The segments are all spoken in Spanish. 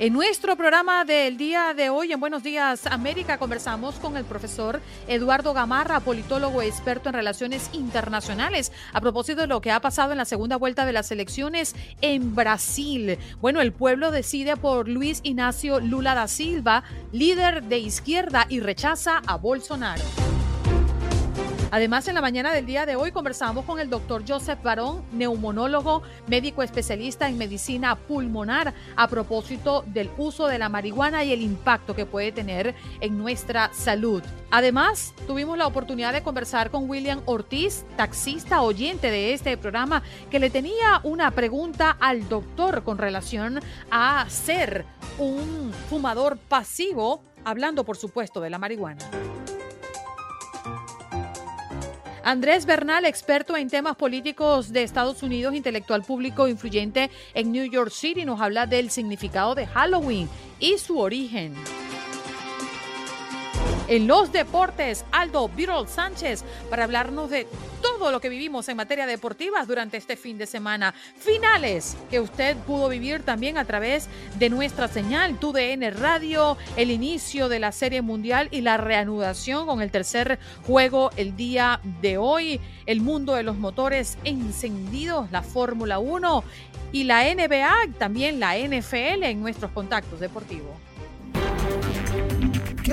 En nuestro programa del día de hoy, en Buenos Días América, conversamos con el profesor Eduardo Gamarra, politólogo experto en relaciones internacionales, a propósito de lo que ha pasado en la segunda vuelta de las elecciones en Brasil. Bueno, el pueblo decide por Luis Ignacio Lula da Silva, líder de izquierda, y rechaza a Bolsonaro. Además, en la mañana del día de hoy conversamos con el doctor Joseph Barón, neumonólogo, médico especialista en medicina pulmonar, a propósito del uso de la marihuana y el impacto que puede tener en nuestra salud. Además, tuvimos la oportunidad de conversar con William Ortiz, taxista oyente de este programa, que le tenía una pregunta al doctor con relación a ser un fumador pasivo, hablando por supuesto de la marihuana. Andrés Bernal, experto en temas políticos de Estados Unidos, intelectual público influyente en New York City, nos habla del significado de Halloween y su origen. En los deportes, Aldo Virol Sánchez para hablarnos de todo lo que vivimos en materia deportiva durante este fin de semana. Finales que usted pudo vivir también a través de nuestra señal TUDN Radio, el inicio de la Serie Mundial y la reanudación con el tercer juego el día de hoy. El mundo de los motores encendidos, la Fórmula 1 y la NBA, también la NFL en nuestros contactos deportivos.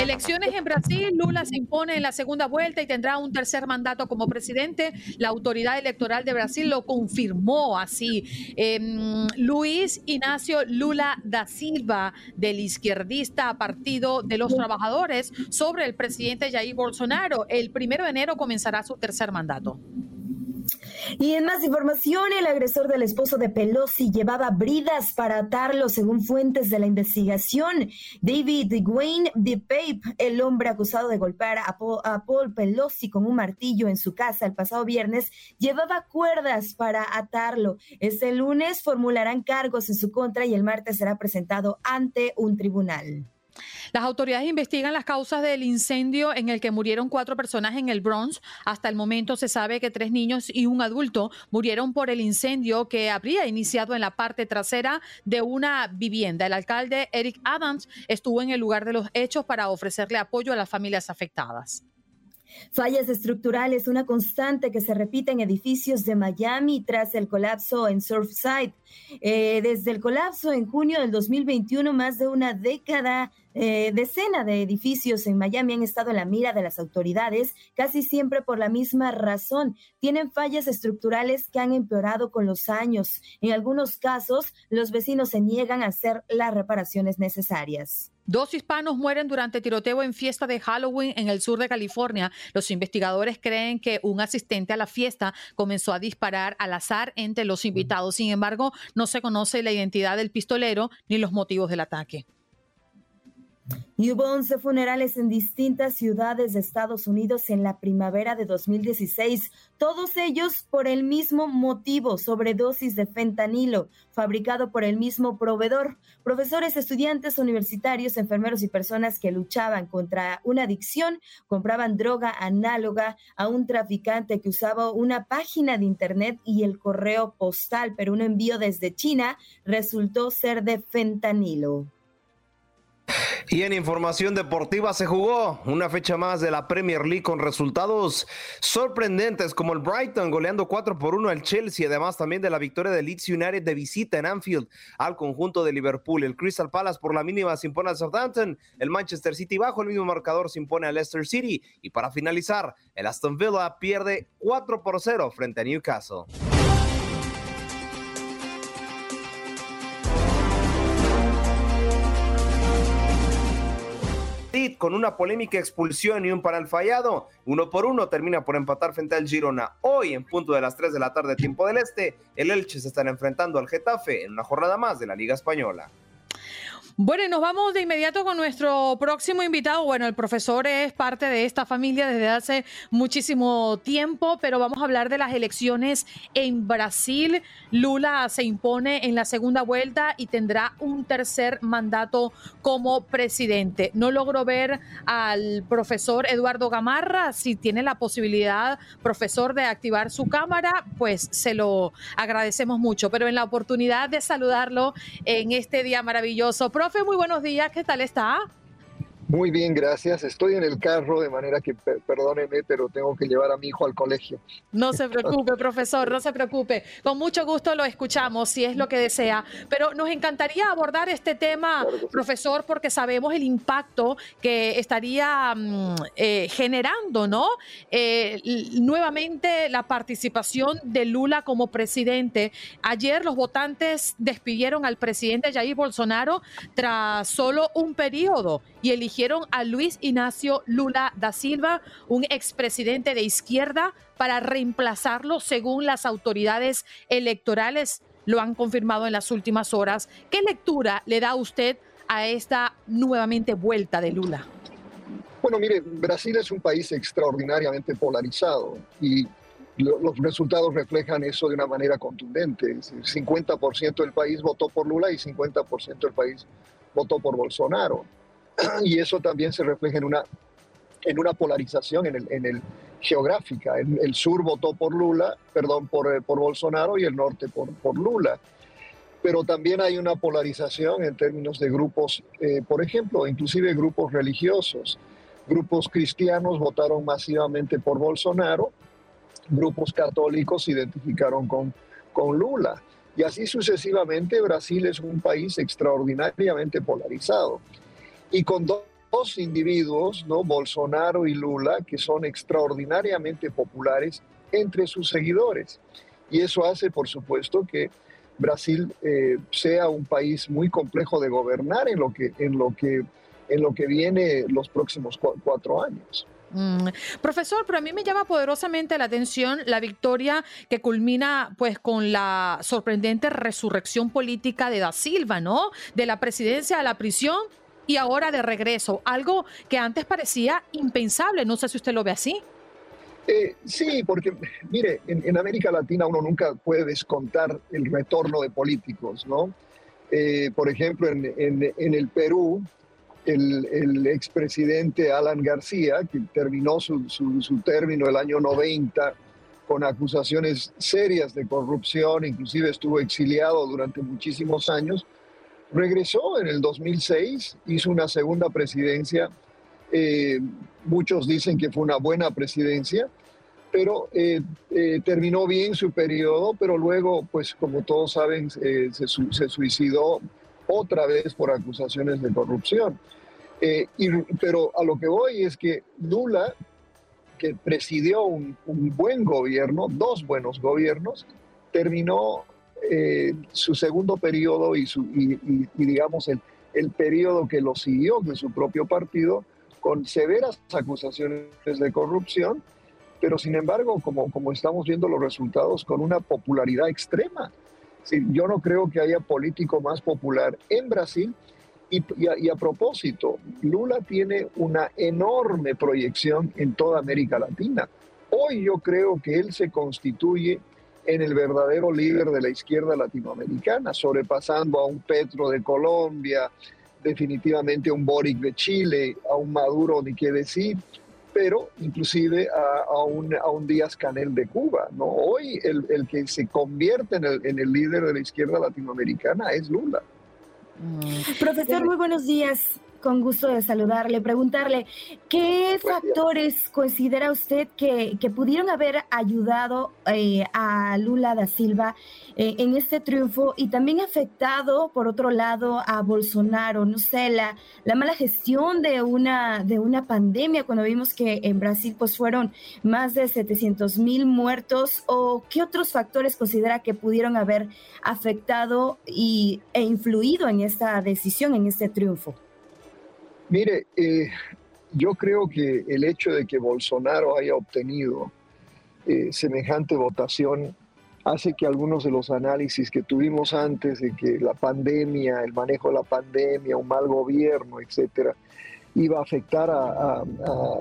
Elecciones en Brasil, Lula se impone en la segunda vuelta y tendrá un tercer mandato como presidente. La autoridad electoral de Brasil lo confirmó así. Em, Luis Ignacio Lula da Silva, del izquierdista Partido de los Trabajadores, sobre el presidente Jair Bolsonaro. El primero de enero comenzará su tercer mandato. Y en más información, el agresor del esposo de Pelosi llevaba bridas para atarlo, según fuentes de la investigación. David Wayne DePape, el hombre acusado de golpear a Paul, Pelosi con un martillo en su casa el pasado viernes, llevaba cuerdas para atarlo. Este lunes formularán cargos en su contra y el martes será presentado ante un tribunal. Las autoridades investigan las causas del incendio en el que murieron cuatro personas en el Bronx. Hasta el momento se sabe que tres niños y un adulto murieron por el incendio que habría iniciado en la parte trasera de una vivienda. El alcalde Eric Adams estuvo en el lugar de los hechos para ofrecerle apoyo a las familias afectadas. Fallas estructurales, una constante que se repite en edificios de Miami tras el colapso en Surfside. Eh, desde el colapso en junio del 2021, más de una década, eh, decena de edificios en Miami han estado en la mira de las autoridades, casi siempre por la misma razón. Tienen fallas estructurales que han empeorado con los años. En algunos casos, los vecinos se niegan a hacer las reparaciones necesarias. Dos hispanos mueren durante tiroteo en fiesta de Halloween en el sur de California. Los investigadores creen que un asistente a la fiesta comenzó a disparar al azar entre los invitados. Sin embargo, no se conoce la identidad del pistolero ni los motivos del ataque. Y hubo 11 funerales en distintas ciudades de Estados Unidos en la primavera de 2016, todos ellos por el mismo motivo, sobredosis de fentanilo, fabricado por el mismo proveedor. Profesores, estudiantes universitarios, enfermeros y personas que luchaban contra una adicción compraban droga análoga a un traficante que usaba una página de internet y el correo postal, pero un envío desde China resultó ser de fentanilo. Y en información deportiva se jugó una fecha más de la Premier League con resultados sorprendentes como el Brighton goleando 4 por 1 al Chelsea, además también de la victoria de Leeds United de visita en Anfield al conjunto de Liverpool. El Crystal Palace por la mínima se impone a Southampton, el Manchester City bajo el mismo marcador se impone a Leicester City y para finalizar, el Aston Villa pierde 4 por 0 frente a Newcastle. Con una polémica expulsión y un panel fallado. Uno por uno termina por empatar frente al Girona. Hoy, en punto de las 3 de la tarde, tiempo del Este, el Elche se estará enfrentando al Getafe en una jornada más de la Liga Española. Bueno, y nos vamos de inmediato con nuestro próximo invitado. Bueno, el profesor es parte de esta familia desde hace muchísimo tiempo, pero vamos a hablar de las elecciones en Brasil. Lula se impone en la segunda vuelta y tendrá un tercer mandato como presidente. No logro ver al profesor Eduardo Gamarra. Si tiene la posibilidad, profesor, de activar su cámara, pues se lo agradecemos mucho. Pero en la oportunidad de saludarlo en este día maravilloso, muy buenos días, ¿qué tal está? Muy bien, gracias. Estoy en el carro, de manera que perdóneme, pero tengo que llevar a mi hijo al colegio. No se preocupe, profesor, no se preocupe. Con mucho gusto lo escuchamos, si es lo que desea. Pero nos encantaría abordar este tema, profesor, porque sabemos el impacto que estaría mm, eh, generando, ¿no? Eh, nuevamente la participación de Lula como presidente. Ayer los votantes despidieron al presidente Jair Bolsonaro tras solo un periodo y eligieron a Luis Ignacio Lula da Silva, un expresidente de izquierda, para reemplazarlo según las autoridades electorales lo han confirmado en las últimas horas. ¿Qué lectura le da usted a esta nuevamente vuelta de Lula? Bueno, mire, Brasil es un país extraordinariamente polarizado y los resultados reflejan eso de una manera contundente. 50% del país votó por Lula y 50% del país votó por Bolsonaro. y eso también se refleja en una, en una polarización en el, en el geográfica. El, sur votó por Lula, perdón, por, eh, por Bolsonaro y el norte por, por Lula. Pero también hay una polarización en términos de grupos, eh, por ejemplo, inclusive grupos religiosos. Grupos cristianos votaron masivamente por Bolsonaro, grupos católicos se identificaron con, con Lula. Y así sucesivamente, Brasil es un país extraordinariamente polarizado y con dos, individuos, ¿no? Bolsonaro y Lula, que son extraordinariamente populares entre sus seguidores. Y eso hace, por supuesto, que Brasil eh, sea un país muy complejo de gobernar en lo que, en lo que, en lo que viene los próximos cuatro años. Mm. Profesor, pero a mí me llama poderosamente la atención la victoria que culmina pues con la sorprendente resurrección política de Da Silva, ¿no? De la presidencia a la prisión y ahora de regreso, algo que antes parecía impensable. No sé si usted lo ve así. Eh, sí, porque mire, en, América Latina uno nunca puede descontar el retorno de políticos, ¿no? Eh, por ejemplo, en, el Perú, el, expresidente Alan García, que terminó su, su, término el año 90 con acusaciones serias de corrupción, inclusive estuvo exiliado durante muchísimos años, Regresó en el 2006, hizo una segunda presidencia. Eh, muchos dicen que fue una buena presidencia, pero eh, eh, terminó bien su periodo, pero luego, pues como todos saben, se, se, suicidó otra vez por acusaciones de corrupción. Y, pero a lo que voy es que Lula, que presidió un, un buen gobierno, dos buenos gobiernos, terminó eh, su segundo periodo y, su, digamos, el, el periodo que lo siguió de su propio partido con severas acusaciones de corrupción, pero sin embargo, como, como estamos viendo los resultados, con una popularidad extrema. yo no creo que haya político más popular en Brasil. Y, a, propósito, Lula tiene una enorme proyección en toda América Latina. Hoy yo creo que él se constituye en el verdadero líder de la izquierda latinoamericana, sobrepasando a un Petro de Colombia, definitivamente a un Boric de Chile, a un Maduro, ni qué decir, pero inclusive a, un, a un Díaz Canel de Cuba. ¿no? Hoy el, el que se convierte en el, en el líder de la izquierda latinoamericana es Lula. Profesor, muy buenos días. Con gusto de saludarle, preguntarle, ¿qué factores considera usted que, pudieron haber ayudado eh, a Lula da Silva eh, en este triunfo y también afectado, por otro lado, a Bolsonaro? No sé, la, la mala gestión de una, de una pandemia, cuando vimos que en Brasil pues fueron más de 700 mil muertos, o qué otros factores considera que pudieron haber afectado y, e influido en esta decisión, en este triunfo? Mire, eh, yo creo que el hecho de que Bolsonaro haya obtenido eh, semejante votación hace que algunos de los análisis que tuvimos antes de que la pandemia, el manejo de la pandemia, un mal gobierno, etcétera, iba a afectar a,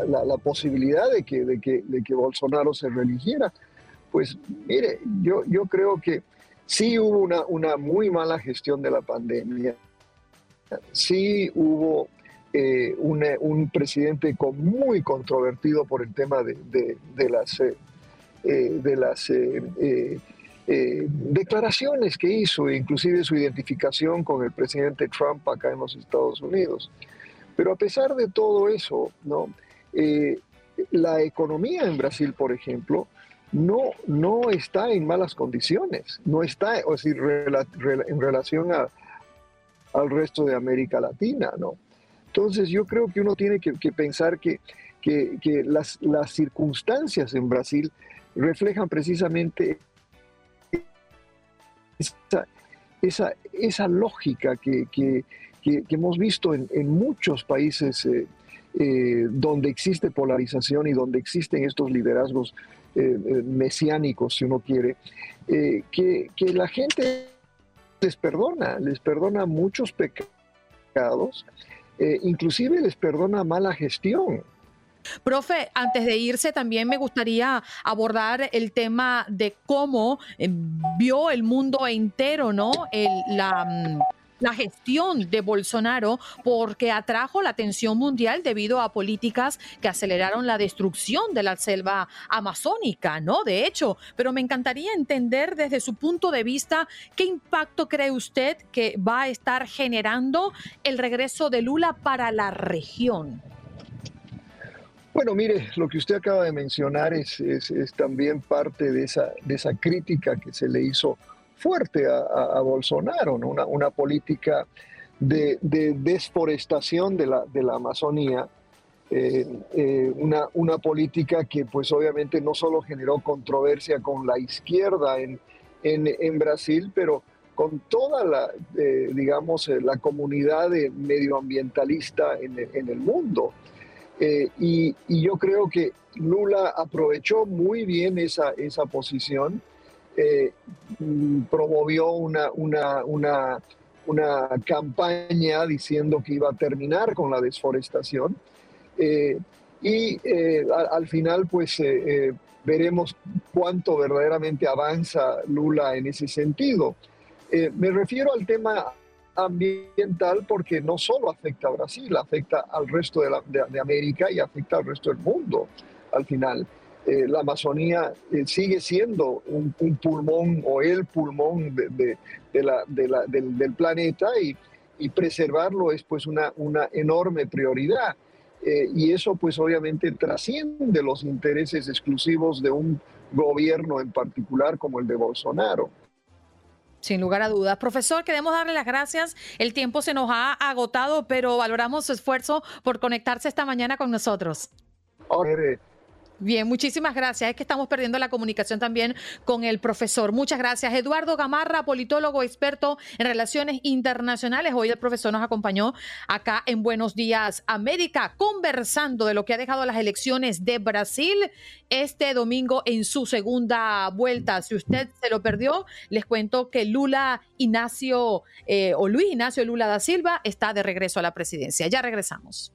la, posibilidad de que, de, que, de que Bolsonaro se reeligiera. Pues mire, yo, yo creo que sí hubo una, una muy mala gestión de la pandemia, sí hubo eh, un, presidente muy controvertido por el tema de, las, eh, eh, declaraciones que hizo, inclusive su identificación con el presidente Trump acá en los Estados Unidos. Pero a pesar de todo eso, ¿no? la economía en Brasil, por ejemplo, no, no está en malas condiciones, no está o sea, en relación al resto de América Latina, ¿no? Entonces yo creo que uno tiene que, pensar que, las, circunstancias en Brasil reflejan precisamente esa, esa, lógica que, hemos visto en, muchos países eh, eh, donde existe polarización y donde existen estos liderazgos eh, mesiánicos, si uno quiere, que, que la gente les perdona, les perdona muchos pecados eh, inclusive les perdona mala gestión. Profe, antes de irse también me gustaría abordar el tema de cómo eh, vio el mundo entero, ¿no? la mm, la gestión de Bolsonaro porque atrajo la atención mundial debido a políticas que aceleraron la destrucción de la selva amazónica, ¿no? De hecho, pero me encantaría entender desde su punto de vista qué impacto cree usted que va a estar generando el regreso de Lula para la región. Bueno, mire, lo que usted acaba de mencionar es, también parte de esa, de esa crítica que se le hizo fuerte a, Bolsonaro, una, una, política de, desforestación de la, de la Amazonía, eh, eh, una, una, política que pues obviamente no solo generó controversia con la izquierda en, en, Brasil, pero con toda la, eh, digamos, la comunidad medioambientalista en, en, el mundo. Y, y, yo creo que Lula aprovechó muy bien esa, esa posición eh, mm, promovió una, una, una, campaña diciendo que iba a terminar con la desforestación. Eh, y eh, al, final, pues veremos cuánto verdaderamente avanza Lula en ese sentido. me refiero al tema ambiental porque no solo afecta a Brasil, afecta al resto de América y afecta al resto del mundo al final. Eh, la Amazonía eh, sigue siendo un, pulmón o el pulmón de, la, del, planeta y, preservarlo es pues una, una enorme prioridad. Eh, y eso pues obviamente trasciende los intereses exclusivos de un gobierno en particular como el de Bolsonaro. Sin lugar a dudas. Profesor, queremos darle las gracias. El tiempo se nos ha agotado, pero valoramos su esfuerzo por conectarse esta mañana con nosotros. Bien, muchísimas gracias. Es que estamos perdiendo la comunicación también con el profesor. Muchas gracias. Eduardo Gamarra, politólogo experto en relaciones internacionales. Hoy el profesor nos acompañó acá en Buenos Días América, conversando de lo que ha dejado las elecciones de Brasil este domingo en su segunda vuelta. Si usted se lo perdió, les cuento que Lula Ignacio eh, o Luis Ignacio Lula da Silva está de regreso a la presidencia. Ya regresamos.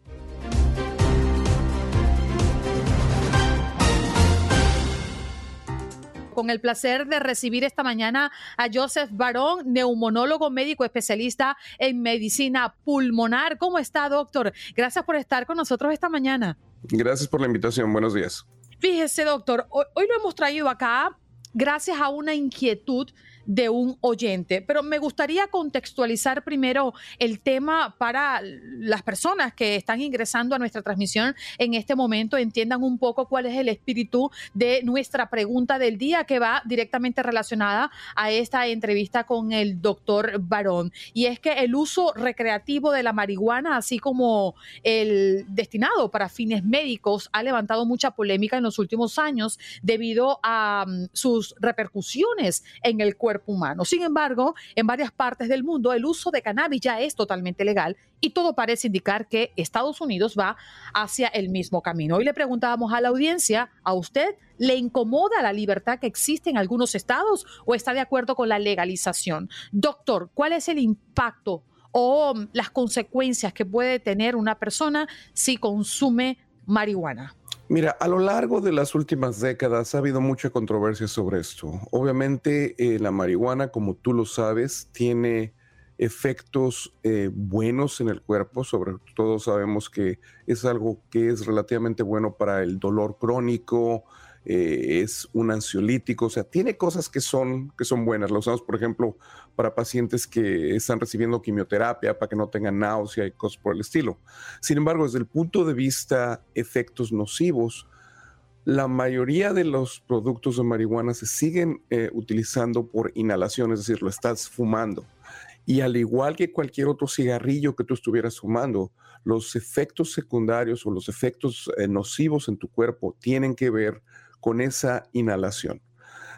Con el placer de recibir esta mañana a Joseph Barón, neumonólogo médico especialista en medicina pulmonar. ¿Cómo está, doctor? Gracias por estar con nosotros esta mañana. Gracias por la invitación. Buenos días. Fíjese, doctor, hoy, lo hemos traído acá gracias a una inquietud de un oyente. Pero me gustaría contextualizar primero el tema para las personas que están ingresando a nuestra transmisión en este momento, entiendan un poco cuál es el espíritu de nuestra pregunta del día que va directamente relacionada a esta entrevista con el doctor Barón. Y es que el uso recreativo de la marihuana, así como el destinado para fines médicos, ha levantado mucha polémica en los últimos años debido a mm, sus repercusiones en el cuerpo humano. Sin embargo, en varias partes del mundo el uso de cannabis ya es totalmente legal y todo parece indicar que Estados Unidos va hacia el mismo camino. Hoy le preguntábamos a la audiencia, ¿a usted le incomoda la libertad que existe en algunos estados o está de acuerdo con la legalización? Doctor, ¿cuál es el impacto o las consecuencias que puede tener una persona si consume marihuana? Mira, a lo largo de las últimas décadas ha habido mucha controversia sobre esto. Obviamente eh, la marihuana, como tú lo sabes, tiene efectos eh, buenos en el cuerpo, sobre todo sabemos que es algo que es relativamente bueno para el dolor crónico, eh, es un ansiolítico, o sea, tiene cosas que son, que son buenas. Lo usamos, por ejemplo, para pacientes que están recibiendo quimioterapia para que no tengan náusea y cosas por el estilo. Sin embargo, desde el punto de vista efectos nocivos, la mayoría de los productos de marihuana se siguen eh, utilizando por inhalación, es decir, lo estás fumando. Y al igual que cualquier otro cigarrillo que tú estuvieras fumando, los efectos secundarios o los efectos eh, nocivos en tu cuerpo tienen que ver con esa inhalación.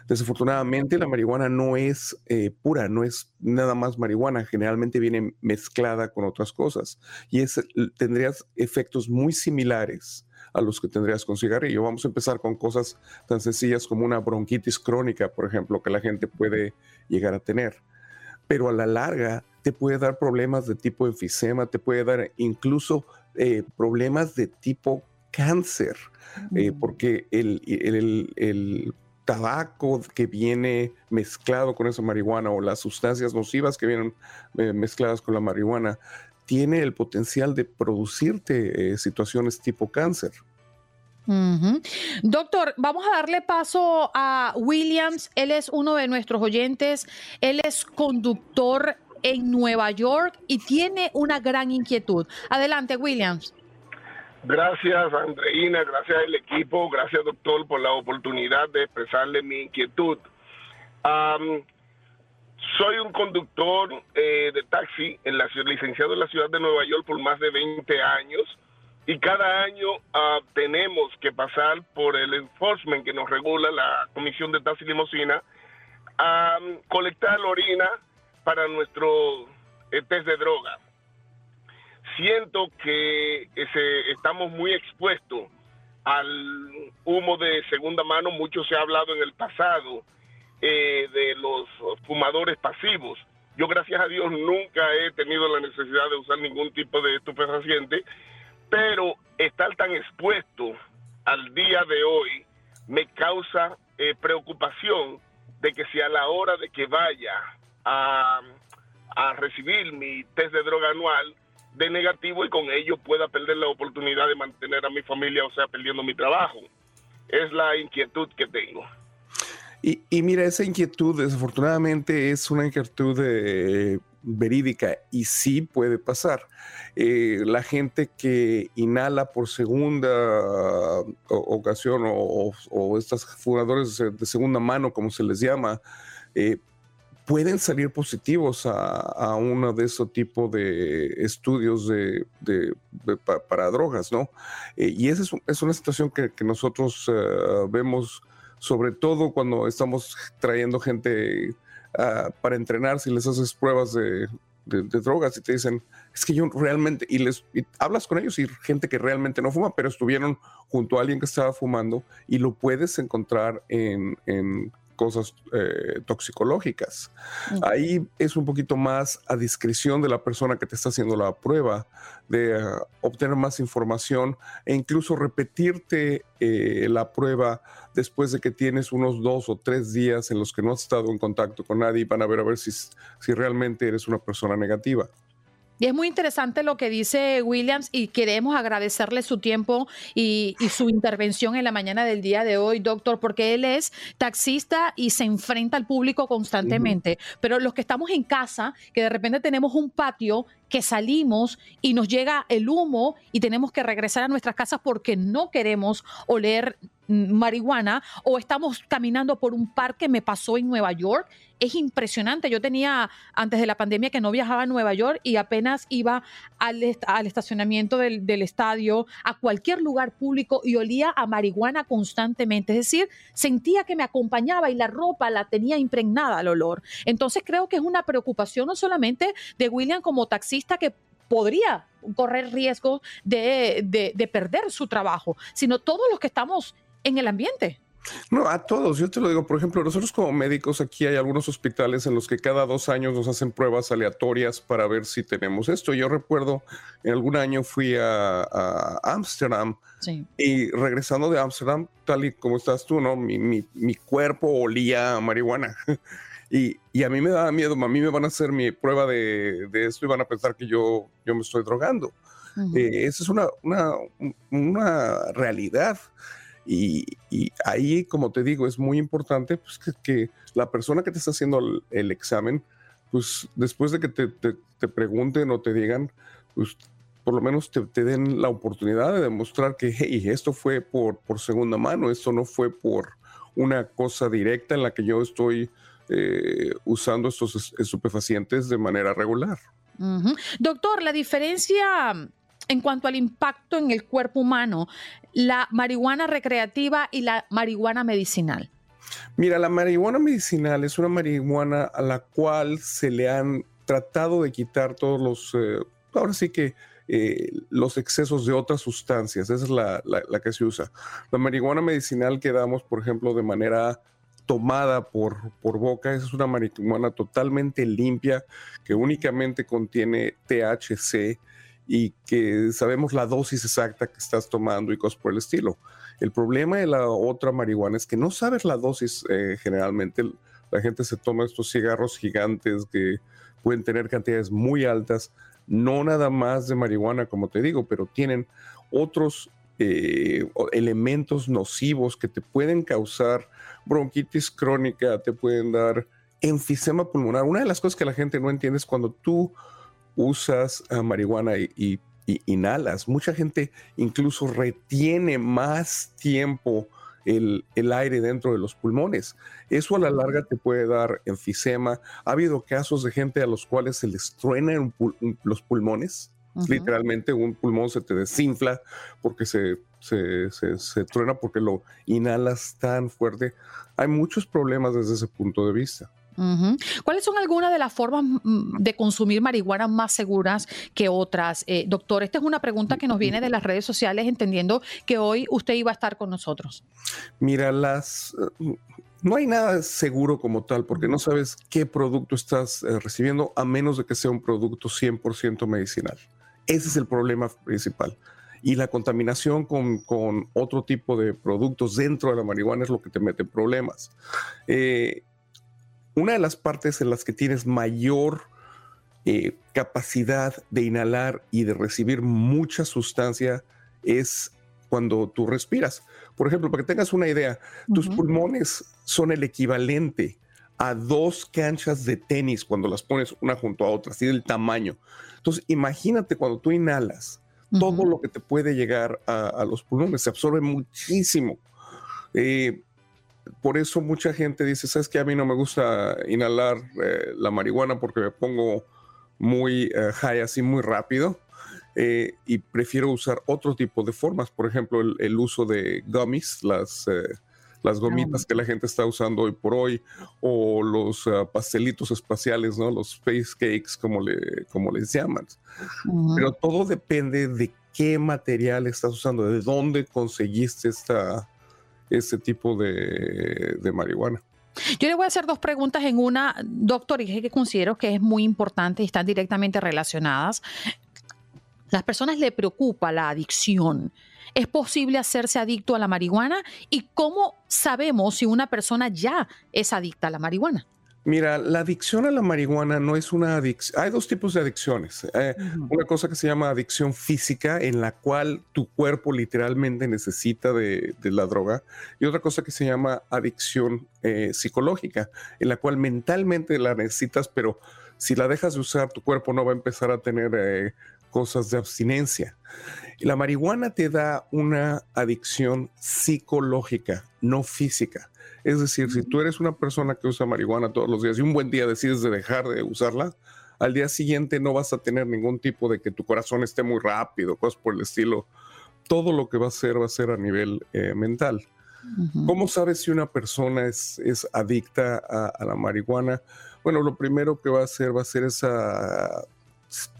Desafortunadamente, la marihuana no es eh, pura, no es nada más marihuana, generalmente viene mezclada con otras cosas y es, tendrías efectos muy similares a los que tendrías con cigarrillo. Vamos a empezar con cosas tan sencillas como una bronquitis crónica, por ejemplo, que la gente puede llegar a tener pero a la larga te puede dar problemas de tipo enfisema, te puede dar incluso eh, problemas de tipo cáncer, eh, porque el, el, tabaco que viene mezclado con esa marihuana o las sustancias nocivas que vienen eh, mezcladas con la marihuana tiene el potencial de producirte situaciones tipo cáncer. Doctor, vamos a darle paso a Williams. Él es uno de nuestros oyentes. Él es conductor en Nueva York y tiene una gran inquietud. Adelante, Williams. Gracias, Andreina. Gracias al equipo. Gracias, doctor, por la oportunidad de expresarle mi inquietud. soy un conductor eh, de taxi, en la, licenciado en la ciudad de Nueva York por más de 20 años y cada año uh, tenemos que pasar por el enforcement que nos regula la Comisión de Taxi y Limosina a colectar la orina para nuestro eh, test de droga. Siento que ese, estamos muy expuestos al humo de segunda mano, mucho se ha hablado en el pasado eh, de los fumadores pasivos. Yo gracias a Dios nunca he tenido la necesidad de usar ningún tipo de estupefaciente, pero estar tan expuesto al día de hoy me causa eh, preocupación de que si a la hora de que vaya a, a recibir mi test de droga anual de negativo y con ello pueda perder la oportunidad de mantener a mi familia, o sea, perdiendo mi trabajo. Es la inquietud que tengo. Y, y mira, esa inquietud desafortunadamente es una inquietud de verídica y sí puede pasar. Eh, la gente que inhala por segunda ocasión o, o, estos fumadores de segunda mano, como se les llama, eh, pueden salir positivos a, uno de esos tipos de estudios de, para drogas, ¿no? Eh, y esa es, una situación que, nosotros vemos sobre todo cuando estamos trayendo gente Ah, para entrenar si les haces pruebas de, drogas y te dicen, es que yo realmente, y les hablas con ellos y gente que realmente no fuma, pero estuvieron junto a alguien que estaba fumando y lo puedes encontrar en, en cosas eh, toxicológicas. Ahí es un poquito más a discreción de la persona que te está haciendo la prueba, de ah, obtener más información e incluso repetirte eh, la prueba después de que tienes unos dos o tres días en los que no has estado en contacto con nadie y van a ver a ver si, si realmente eres una persona negativa. Y es muy interesante lo que dice Williams y queremos agradecerle su tiempo y, su intervención en la mañana del día de hoy, doctor, porque él es taxista y se enfrenta al público constantemente. Pero los que estamos en casa, que de repente tenemos un patio, que salimos y nos llega el humo y tenemos que regresar a nuestras casas porque no queremos oler marihuana o estamos caminando por un parque, me pasó en Nueva York. Es impresionante. Yo tenía antes de la pandemia que no viajaba a Nueva York y apenas iba al, estacionamiento del, del, estadio, a cualquier lugar público y olía a marihuana constantemente. Es decir, sentía que me acompañaba y la ropa la tenía impregnada al olor. Entonces creo que es una preocupación no solamente de William como taxista que podría correr riesgo de, de, de perder su trabajo, sino todos los que estamos en el ambiente. No, a todos. Yo te lo digo, por ejemplo, nosotros como médicos aquí hay algunos hospitales en los que cada dos años nos hacen pruebas aleatorias para ver si tenemos esto. Yo recuerdo, en algún año fui a Ámsterdam y regresando de Ámsterdam, tal y como estás tú, ¿no? Mi, mi, cuerpo olía a marihuana. Y, y, a mí me daba miedo, a mí me van a hacer mi prueba de, de esto y van a pensar que yo, yo me estoy drogando. Eh, esa es una, una, una realidad. Y, ahí, como te digo, es muy importante pues, que, la persona que te está haciendo el, examen, pues después de que te, pregunten o te digan, pues por lo menos te, den la oportunidad de demostrar que, hey, esto fue por, por segunda mano, esto no fue por una cosa directa en la que yo estoy eh, usando estos estupefacientes de manera regular. Doctor, la diferencia en cuanto al impacto en el cuerpo humano, la marihuana recreativa y la marihuana medicinal? Mira, la marihuana medicinal es una marihuana a la cual se le han tratado de quitar todos los, eh, ahora sí que eh, los excesos de otras sustancias, esa es la, que se usa. La marihuana medicinal que damos, por ejemplo, de manera tomada por, por boca, es una marihuana totalmente limpia que únicamente contiene THC y que sabemos la dosis exacta que estás tomando y cosas por el estilo. El problema de la otra marihuana es que no sabes la dosis eh, generalmente. La gente se toma estos cigarros gigantes que pueden tener cantidades muy altas, no nada más de marihuana, como te digo, pero tienen otros eh, elementos nocivos que te pueden causar bronquitis crónica, te pueden dar enfisema pulmonar. Una de las cosas que la gente no entiende es cuando tú usas ah, marihuana y, inhalas, mucha gente incluso retiene más tiempo el, aire dentro de los pulmones. Eso a la larga te puede dar enfisema. Ha habido casos de gente a los cuales se les truenan los pulmones. Literalmente un pulmón se te desinfla porque se, se, se, truena porque lo inhalas tan fuerte. Hay muchos problemas desde ese punto de vista. ¿Cuáles son algunas de las formas mm, de consumir marihuana más seguras que otras? Eh, doctor, esta es una pregunta que nos viene de las redes sociales, entendiendo que hoy usted iba a estar con nosotros. Mira, las... No hay nada seguro como tal, porque no sabes qué producto estás eh, recibiendo a menos de que sea un producto 100% medicinal. Ese es el problema principal. Y la contaminación con, con, otro tipo de productos dentro de la marihuana es lo que te mete en problemas. Eh, una de las partes en las que tienes mayor eh, capacidad de inhalar y de recibir mucha sustancia es cuando tú respiras. Por ejemplo, para que tengas una idea, tus pulmones son el equivalente a dos canchas de tenis cuando las pones una junto a otra, así del tamaño. Entonces, imagínate cuando tú inhalas, todo lo que te puede llegar a, los pulmones, se absorbe muchísimo. Eh, por eso mucha gente dice, sabes que a mí no me gusta inhalar eh, la marihuana porque me pongo muy eh, high así muy rápido eh, y prefiero usar otro tipo de formas, por ejemplo el, uso de gummies, las, las gomitas que la gente está usando hoy por hoy o los pastelitos espaciales, ¿no? los space cakes como, le, como les llaman. Pero todo depende de qué material estás usando, de dónde conseguiste esta ese tipo de, marihuana. Yo le voy a hacer dos preguntas en una, doctor, y que considero que es muy importante y están directamente relacionadas. Las personas le preocupa la adicción. ¿Es posible hacerse adicto a la marihuana? ¿Y cómo sabemos si una persona ya es adicta a la marihuana? Mira, la adicción a la marihuana no es una adicción. Hay dos tipos de adicciones. Eh, una cosa que se llama adicción física, en la cual tu cuerpo literalmente necesita de, la droga, y otra cosa que se llama adicción eh, psicológica, en la cual mentalmente la necesitas, pero si la dejas de usar, tu cuerpo no va a empezar a tener eh, cosas de abstinencia. La marihuana te da una adicción psicológica, no física. Es decir, si tú eres una persona que usa marihuana todos los días y un buen día decides de dejar de usarla, al día siguiente no vas a tener ningún tipo de que tu corazón esté muy rápido, cosas por el estilo. Todo lo que va a ser va a ser a nivel eh, mental. ¿Cómo sabes si una persona es, es adicta a, la marihuana? Bueno, lo primero que va a hacer va a ser esa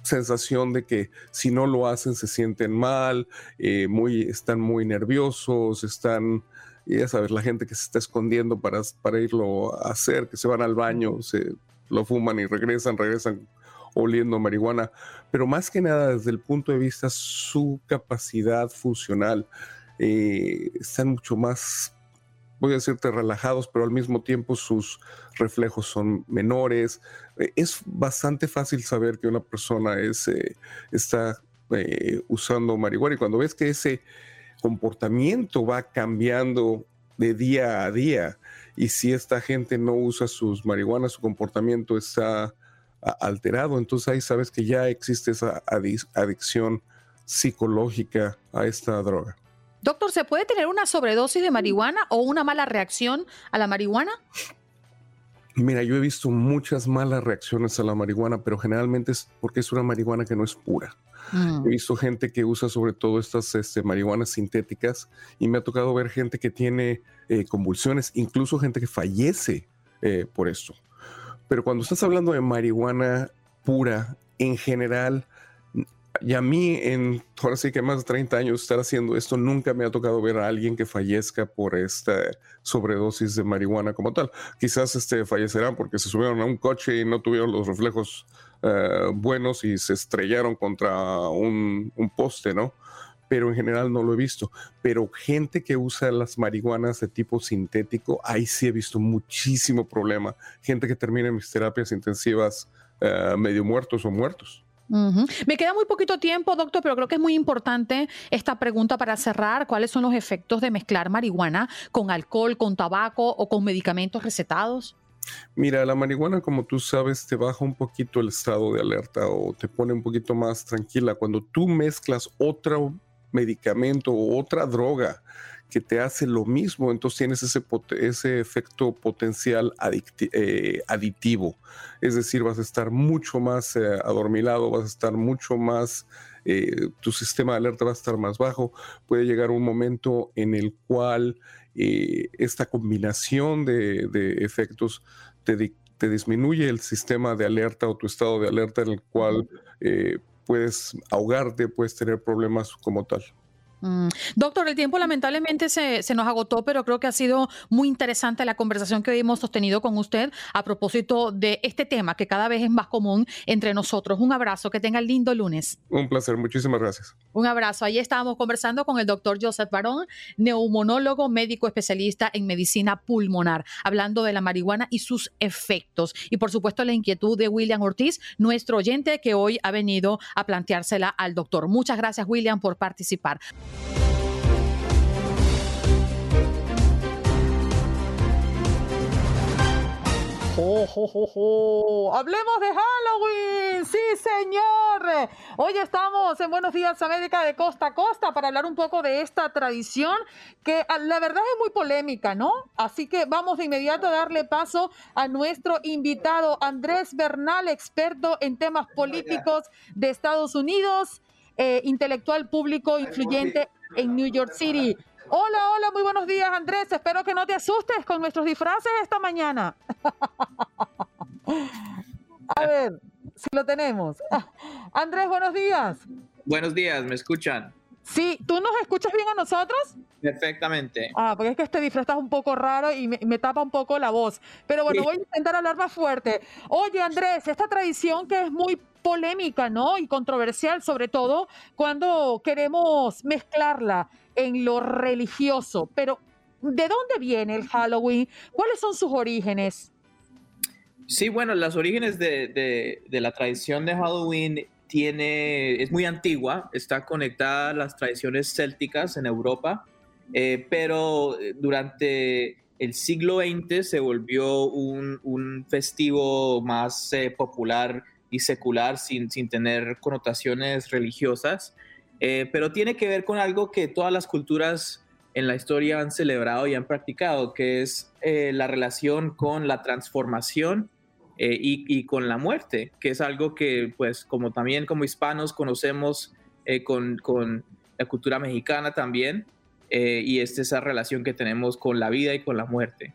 sensación de que si no lo hacen se sienten mal, eh, muy, están muy nerviosos, están, ya sabes, la gente que se está escondiendo para, para irlo a hacer, que se van al baño, se lo fuman y regresan, regresan oliendo marihuana, pero más que nada desde el punto de vista su capacidad funcional, eh, están mucho más voy a decirte, relajados, pero al mismo tiempo sus reflejos son menores. Eh, es bastante fácil saber que una persona es, eh, está eh, usando marihuana y cuando ves que ese comportamiento va cambiando de día a día y si esta gente no usa sus marihuanas, su comportamiento está alterado, entonces ahí sabes que ya existe esa adicción psicológica a esta droga. Doctor, ¿se puede tener una sobredosis de marihuana o una mala reacción a la marihuana? Mira, yo he visto muchas malas reacciones a la marihuana, pero generalmente es porque es una marihuana que no es pura. Mm. He visto gente que usa sobre todo estas este, marihuanas sintéticas y me ha tocado ver gente que tiene eh, convulsiones, incluso gente que fallece eh, por esto. Pero cuando estás hablando de marihuana pura, en general, y a mí, en ahora sí que más de 30 años estar haciendo esto, nunca me ha tocado ver a alguien que fallezca por esta sobredosis de marihuana como tal. Quizás este, fallecerán porque se subieron a un coche y no tuvieron los reflejos eh, buenos y se estrellaron contra un, un poste, ¿no? pero en general no lo he visto. Pero gente que usa las marihuanas de tipo sintético, ahí sí he visto muchísimo problema. Gente que termina en mis terapias intensivas eh, medio muertos o muertos. Me queda muy poquito tiempo, doctor, pero creo que es muy importante esta pregunta para cerrar. ¿Cuáles son los efectos de mezclar marihuana con alcohol, con tabaco o con medicamentos recetados? Mira, la marihuana, como tú sabes, te baja un poquito el estado de alerta o te pone un poquito más tranquila. Cuando tú mezclas otro medicamento o otra droga que te hace lo mismo, entonces tienes ese, ese efecto potencial eh, aditivo. Es decir, vas a estar mucho más eh, adormilado, vas a estar mucho más, eh, tu sistema de alerta va a estar más bajo. Puede llegar un momento en el cual esta combinación de, efectos te, te, disminuye el sistema de alerta o tu estado de alerta en el cual puedes ahogarte, puedes tener problemas como tal. Mm. Doctor, el tiempo lamentablemente se, nos agotó, pero creo que ha sido muy interesante la conversación que hemos sostenido con usted a propósito de este tema que cada vez es más común entre nosotros. Un abrazo, que tenga el lindo lunes. Un placer, muchísimas gracias. Un abrazo. Ahí estábamos conversando con el doctor Joseph Barón, neumonólogo, médico especialista en medicina pulmonar, hablando de la marihuana y sus efectos. Y por supuesto la inquietud de William Ortiz, nuestro oyente que hoy ha venido a planteársela al doctor. Muchas gracias, William, por participar. Hablemos de Halloween, sí señor. Hoy estamos en Buenos Días América de costa a costa para hablar un poco de esta tradición que ah, la verdad es muy polémica, ¿no? Así que vamos de inmediato a darle paso a nuestro invitado Andrés Bernal, experto en temas políticos de Estados Unidos, eh, intelectual público influyente en New York City. Hola, hola, muy buenos días Andrés. Espero que no te asustes con nuestros disfraces esta mañana. A ver, si lo tenemos. Andrés, buenos días. Buenos días, ¿me escuchan? Sí, ¿tú nos escuchas bien a nosotros? Perfectamente. Ah, porque es que este disfraz está un poco raro y me, tapa un poco la voz. Pero bueno, voy a intentar hablar más fuerte. Oye, Andrés, esta tradición que es muy polémica, ¿no? Y controversial, sobre todo cuando queremos mezclarla en lo religioso. Pero, ¿de dónde viene el Halloween? ¿Cuáles son sus orígenes? Sí, bueno, los orígenes de, la tradición de Halloween tiene, es muy antigua, está conectada a las tradiciones célticas en Europa, eh, pero durante el siglo XX se volvió un, festivo más eh, popular y secular sin, sin, tener connotaciones religiosas, eh, pero tiene que ver con algo que todas las culturas en la historia han celebrado y han practicado, que es la relación con la transformación eh, y, con la muerte, que es algo que, pues, como también como hispanos conocemos eh, con, con, la cultura mexicana también, eh, y es esa relación que tenemos con la vida y con la muerte.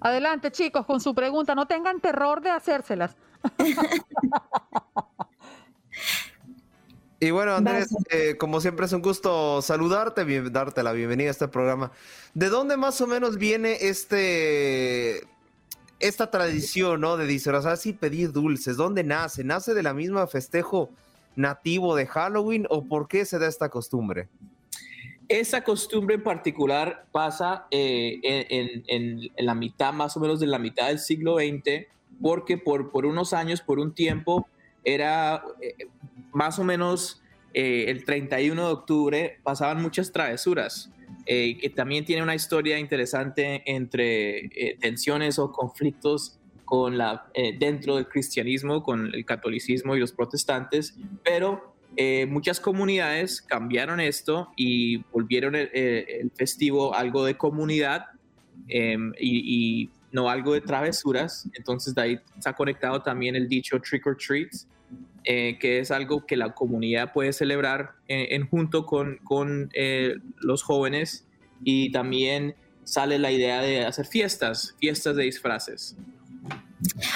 Adelante, chicos, con su pregunta. No tengan terror de hacérselas. Y bueno, Andrés, eh, como siempre es un gusto saludarte, darte la bienvenida a este programa. ¿De dónde más o menos viene este esta tradición, ¿no? De disfrazarse y pedir dulces. ¿Dónde nace? ¿Nace de la misma festejo nativo de Halloween o por qué se da esta costumbre? Esa costumbre en particular pasa eh, en, la mitad, más o menos de la mitad del siglo XX, porque por, por unos años, por un tiempo, era eh, más o menos eh, el 31 de octubre pasaban muchas travesuras, eh, que también tiene una historia interesante entre tensiones o conflictos con la, dentro del cristianismo, con el catolicismo y los protestantes, pero muchas comunidades cambiaron esto y volvieron el, festivo algo de comunidad em, y, y no algo de travesuras. Entonces de ahí ha conectado también el dicho trick or treat, eh, que es algo que la comunidad puede celebrar en, junto con, con eh, los jóvenes y también sale la idea de hacer fiestas, fiestas de disfraces.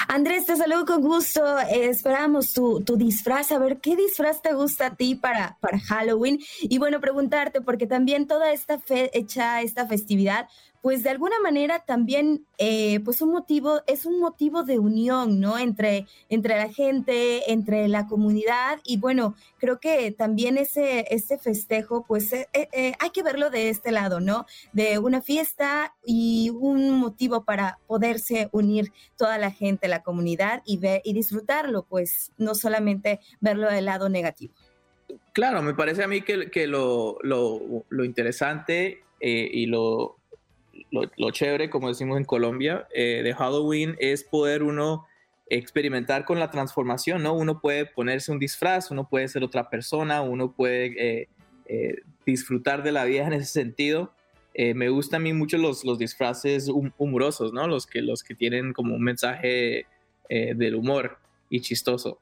Andrés, te saludo con gusto. esperamos tu, tu, disfraz, a ver qué disfraz te gusta a ti para, para Halloween. Y bueno, preguntarte, porque también toda esta fecha, esta festividad, pues de alguna manera también, eh, pues un motivo, es un motivo de unión, ¿no? Entre, entre la gente, entre la comunidad y bueno, creo que también ese, ese festejo, pues eh, eh, hay que verlo de este lado, ¿no? De una fiesta y un motivo para poderse unir toda la gente, la comunidad y, ver, y disfrutarlo, pues no solamente verlo del lado negativo. Claro, me parece a mí que, que lo, lo, lo interesante y lo lo, chévere, como decimos en Colombia, eh, de Halloween es poder uno experimentar con la transformación, ¿no? Uno puede ponerse un disfraz, uno puede ser otra persona, uno puede eh, eh, disfrutar de la vida en ese sentido. me gustan a mí mucho los, los disfraces humorosos, ¿no? Los que, los que tienen como un mensaje del humor y chistoso.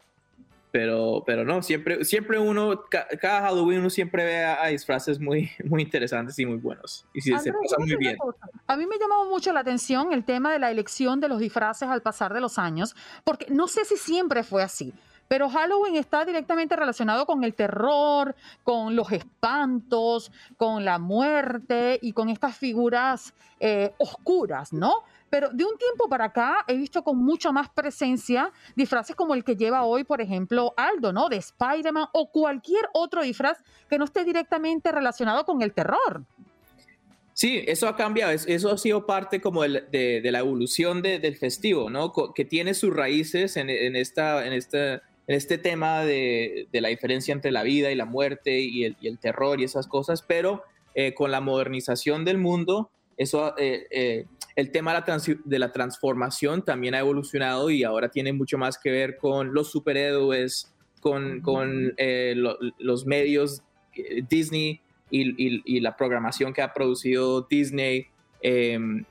Pero, pero no, siempre, siempre uno, cada Halloween uno siempre ve a, disfraces muy, muy interesantes y muy buenos. Y si se pasa muy bien. A mí me llamó mucho la atención el tema de la elección de los disfraces al pasar de los años, porque no sé si siempre fue así. Pero Halloween está directamente relacionado con el terror, con los espantos, con la muerte y con estas figuras eh, oscuras, ¿no? Pero de un tiempo para acá he visto con mucha más presencia disfraces como el que lleva hoy, por ejemplo, Aldo, ¿no? De Spider-Man o cualquier otro disfraz que no esté directamente relacionado con el terror. Sí, eso ha cambiado, eso ha sido parte como de, la evolución del festivo, ¿no? Que tiene sus raíces en, esta, en, en este tema de, la diferencia entre la vida y la muerte y el, terror y esas cosas, pero eh, con la modernización del mundo, eso eh, eh, el tema de la, transformación también ha evolucionado y ahora tiene mucho más que ver con los superhéroes, con, eh, los medios eh, Disney y, la programación que ha producido Disney. Em,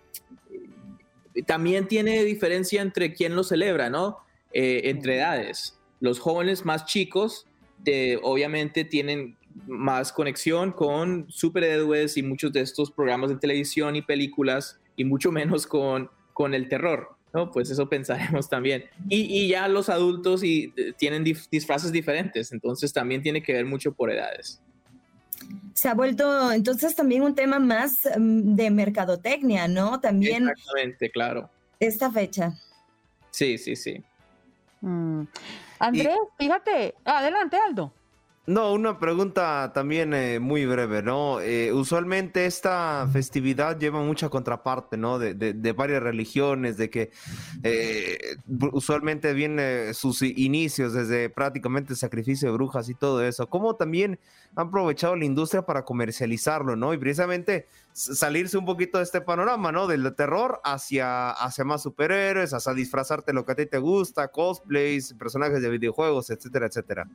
también tiene diferencia entre quién lo celebra, ¿no? Eh, entre edades. Los jóvenes más chicos obviamente tienen más conexión con superhéroes y muchos de estos programas de televisión y películas y mucho menos con, con el terror. ¿no? Pues eso pensaremos también. Y, y ya los adultos y, eh, tienen disfraces diferentes, entonces también tiene que ver mucho por edades. Se ha vuelto entonces también un tema más mm, de mercadotecnia, ¿no? También. Exactamente, claro. Esta fecha. Sí, sí, sí. Mm. Andrés, fíjate, adelante Aldo. No, una pregunta también eh, muy breve, ¿no? Eh, usualmente esta festividad lleva mucha contraparte, ¿no? De, de, varias religiones, de que eh, usualmente viene sus inicios desde prácticamente sacrificio de brujas y todo eso. ¿Cómo también han aprovechado la industria para comercializarlo, ¿no? Y precisamente salirse un poquito de este panorama, ¿no? Del terror hacia, hacia más superhéroes, hacia disfrazarte lo que a ti te gusta, cosplays, personajes de videojuegos, etcétera, etcétera.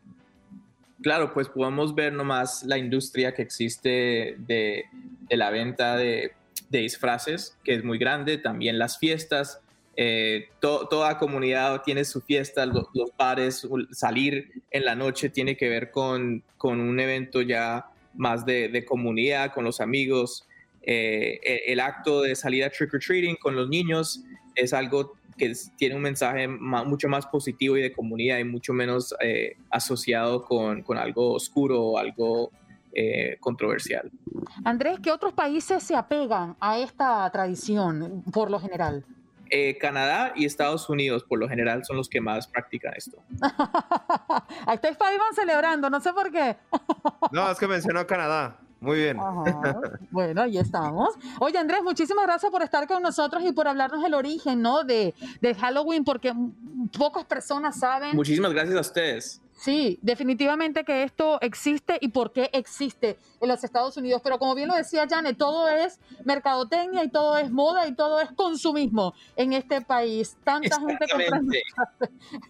Claro, pues podemos ver nomás la industria que existe de, la venta de, disfraces, que es muy grande, también las fiestas. Eh, toda comunidad tiene su fiesta, los, pares, salir en la noche tiene que ver con, un evento ya más de, comunidad, con los amigos. Eh, el, acto de salir a trick or treating con los niños es algo que tiene un mensaje mucho más positivo y de comunidad y mucho menos eh, asociado con, con, algo oscuro o algo eh, controversial. Andrés, ¿qué otros países se apegan a esta tradición por lo general? Eh, Canadá y Estados Unidos, por lo general, son los que más practican esto. Ahí está spider celebrando, no sé por qué. no, es que mencionó Canadá. Muy bien. Bueno, ahí estamos. Oye, Andrés, muchísimas gracias por estar con nosotros y por hablarnos del origen, ¿no? De, de Halloween, porque pocas personas saben. Muchísimas gracias a ustedes. Sí, definitivamente que esto existe y por qué existe en los Estados Unidos. Pero como bien lo decía Janet, todo es mercadotecnia y todo es moda y todo es consumismo en este país. Tanta gente comprando.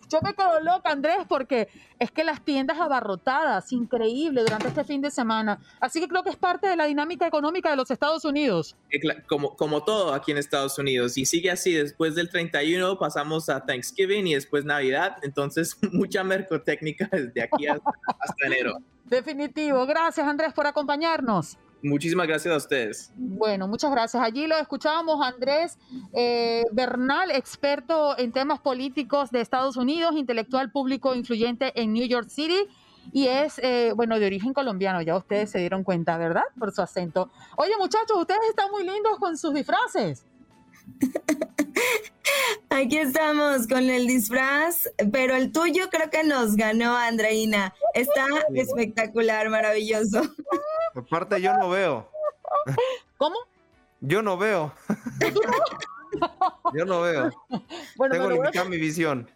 Yo me quedo loca, Andrés, porque es que las tiendas abarrotadas, increíble, durante este fin de semana. Así que creo que es parte de la dinámica económica de los Estados Unidos. Como, como todo aquí en Estados Unidos. Y sigue así, después del 31 pasamos a Thanksgiving y después Navidad. Entonces, mucha mercadotecnia desde aquí hasta, enero. Definitivo. Gracias, Andrés, por acompañarnos. Muchísimas gracias a ustedes. Bueno, muchas gracias. Allí lo escuchábamos Andrés eh, Bernal, experto en temas políticos de Estados Unidos, intelectual público influyente en New York City y es, eh, bueno, de origen colombiano, ya ustedes se dieron cuenta, ¿verdad? Por su acento. Oye, muchachos, ustedes están muy lindos con sus disfraces. Aquí estamos con el disfraz, pero el tuyo creo que nos ganó, Andreina. Está espectacular, maravilloso. Aparte, yo no veo. ¿Cómo? Yo no veo. yo no veo. Bueno, Tengo limitada mi visión.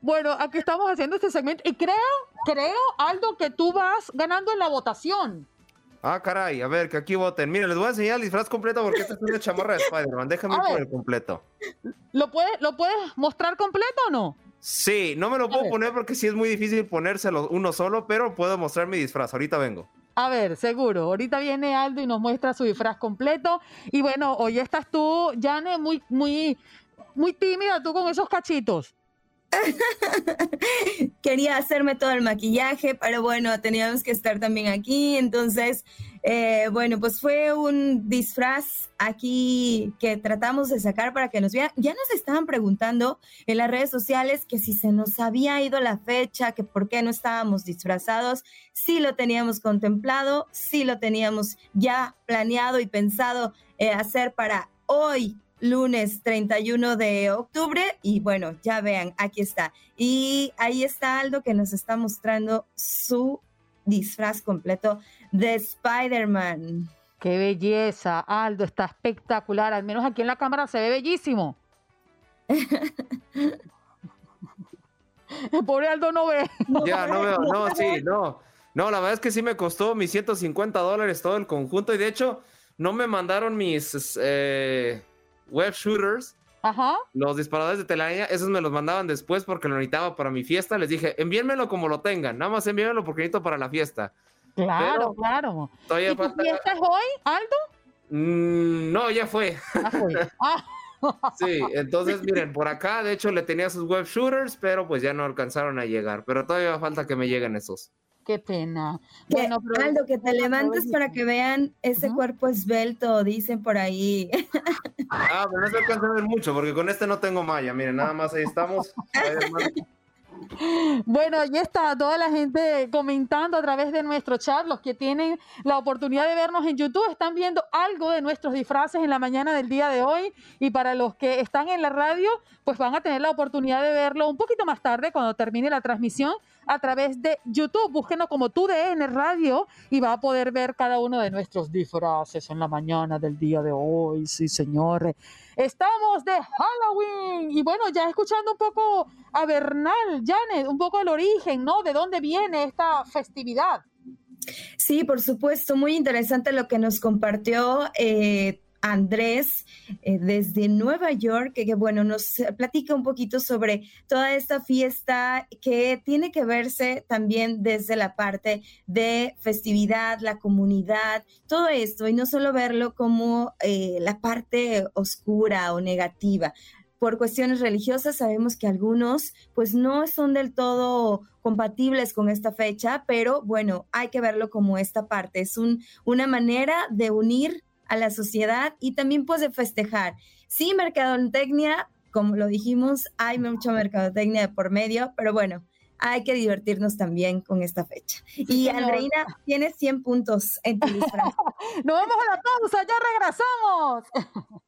Bueno, aquí estamos haciendo este segmento y creo, creo, Aldo, que tú vas ganando en la votación. Ah, caray, a ver, que aquí voten. Miren, les voy a enseñar el disfraz completo porque esta es una chamarra de Spider-Man. Déjame ir por el completo. ¿Lo, puede, ¿Lo puedes mostrar completo o no? Sí, no me lo puedo poner porque sí es muy difícil ponérselo uno solo, pero puedo mostrar mi disfraz. Ahorita vengo. A ver, seguro. Ahorita viene Aldo y nos muestra su disfraz completo. Y bueno, hoy estás tú, Jane, muy, muy, muy tímida tú con esos cachitos. Quería hacerme todo el maquillaje, pero bueno, teníamos que estar también aquí. Entonces, eh, bueno, pues fue un disfraz aquí que tratamos de sacar para que nos vean. Ya nos estaban preguntando en las redes sociales que si se nos había ido la fecha, que por qué no estábamos disfrazados. Sí lo teníamos contemplado, sí lo teníamos ya planeado y pensado eh, hacer para hoy lunes 31 de octubre y bueno, ya vean, aquí está. Y ahí está Aldo que nos está mostrando su disfraz completo de Spider-Man. Qué belleza, Aldo, está espectacular, al menos aquí en la cámara se ve bellísimo. El pobre Aldo no ve. Ya, no veo, no, sí, no. No, la verdad es que sí me costó mis 150 dólares todo el conjunto y de hecho no me mandaron mis... Eh, web shooters, Ajá. los disparadores de telaraña, esos me los mandaban después porque lo necesitaba para mi fiesta. Les dije, envíenmelo como lo tengan, nada más envíenmelo porque necesito para la fiesta. Claro, claro. ¿Y tu fiesta es hoy, Aldo? Mm, no, ya fue. Ah. sí, entonces miren, por acá de hecho le tenía sus web shooters, pero pues ya no alcanzaron a llegar. Pero todavía falta que me lleguen esos. Qué pena. bueno, Aldo, que te levantes para que vean ese cuerpo esbelto, dicen por ahí. Ah, pero no se alcanza a ver mucho, porque con este no tengo malla. Miren, nada más ahí estamos. Bueno, ahí está toda la gente comentando a través de nuestro chat. Los que tienen la oportunidad de vernos en YouTube están viendo algo de nuestros disfraces en la mañana del día de hoy. Y para los que están en la radio, pues van a tener la oportunidad de verlo un poquito más tarde cuando termine la transmisión a través de YouTube. Búsquenos como TUDN Radio y va a poder ver cada uno de nuestros disfraces en la mañana del día de hoy. Sí, señores. Estamos de Halloween y bueno, ya escuchando un poco a Bernal, Janet, un poco el origen, ¿no? ¿De dónde viene esta festividad? Sí, por supuesto, muy interesante lo que nos compartió eh, Andrés eh, desde Nueva York, que, bueno, nos platica un poquito sobre toda esta fiesta que tiene que verse también desde la parte de festividad, la comunidad, todo esto, y no solo verlo como eh, la parte oscura o negativa. Por cuestiones religiosas sabemos que algunos pues no son del todo compatibles con esta fecha, pero bueno, hay que verlo como esta parte. Es un, una manera de unir a la sociedad y también pues de festejar. Sí, mercadotecnia, como lo dijimos, hay mucha mercadotecnia por medio, pero bueno, hay que divertirnos también con esta fecha. y Andreina tiene 100 puntos en tu disfraz. Nos vemos a la pausa, ya regresamos.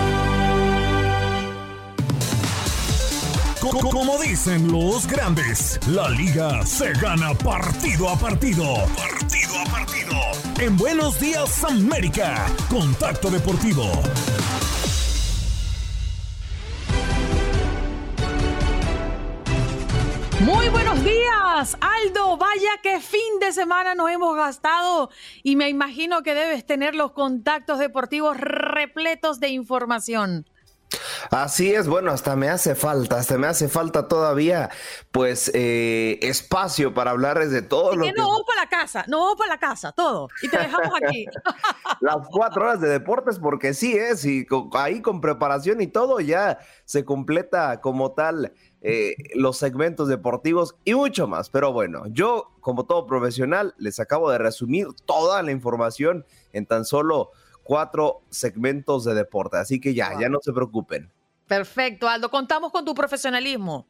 Como dicen los grandes, la liga se gana partido a partido. Partido a partido. En Buenos Días América, Contacto Deportivo. Muy buenos días, Aldo. Vaya que fin de semana nos hemos gastado y me imagino que debes tener los contactos deportivos repletos de información. Así es, bueno, hasta me hace falta, hasta me hace falta todavía, pues, eh, espacio para hablarles de todo lo que... No vamos para la casa, no vamos para la casa, todo, y te dejamos aquí. Las cuatro horas de deportes, porque sí es, y ahí con preparación y todo ya se completa como tal eh, los segmentos deportivos y mucho más. Pero bueno, yo, como todo profesional, les acabo de resumir toda la información en tan solo cuatro segmentos de deporte. Así que ya, ya no se preocupen. Perfecto, Aldo. Contamos con tu profesionalismo.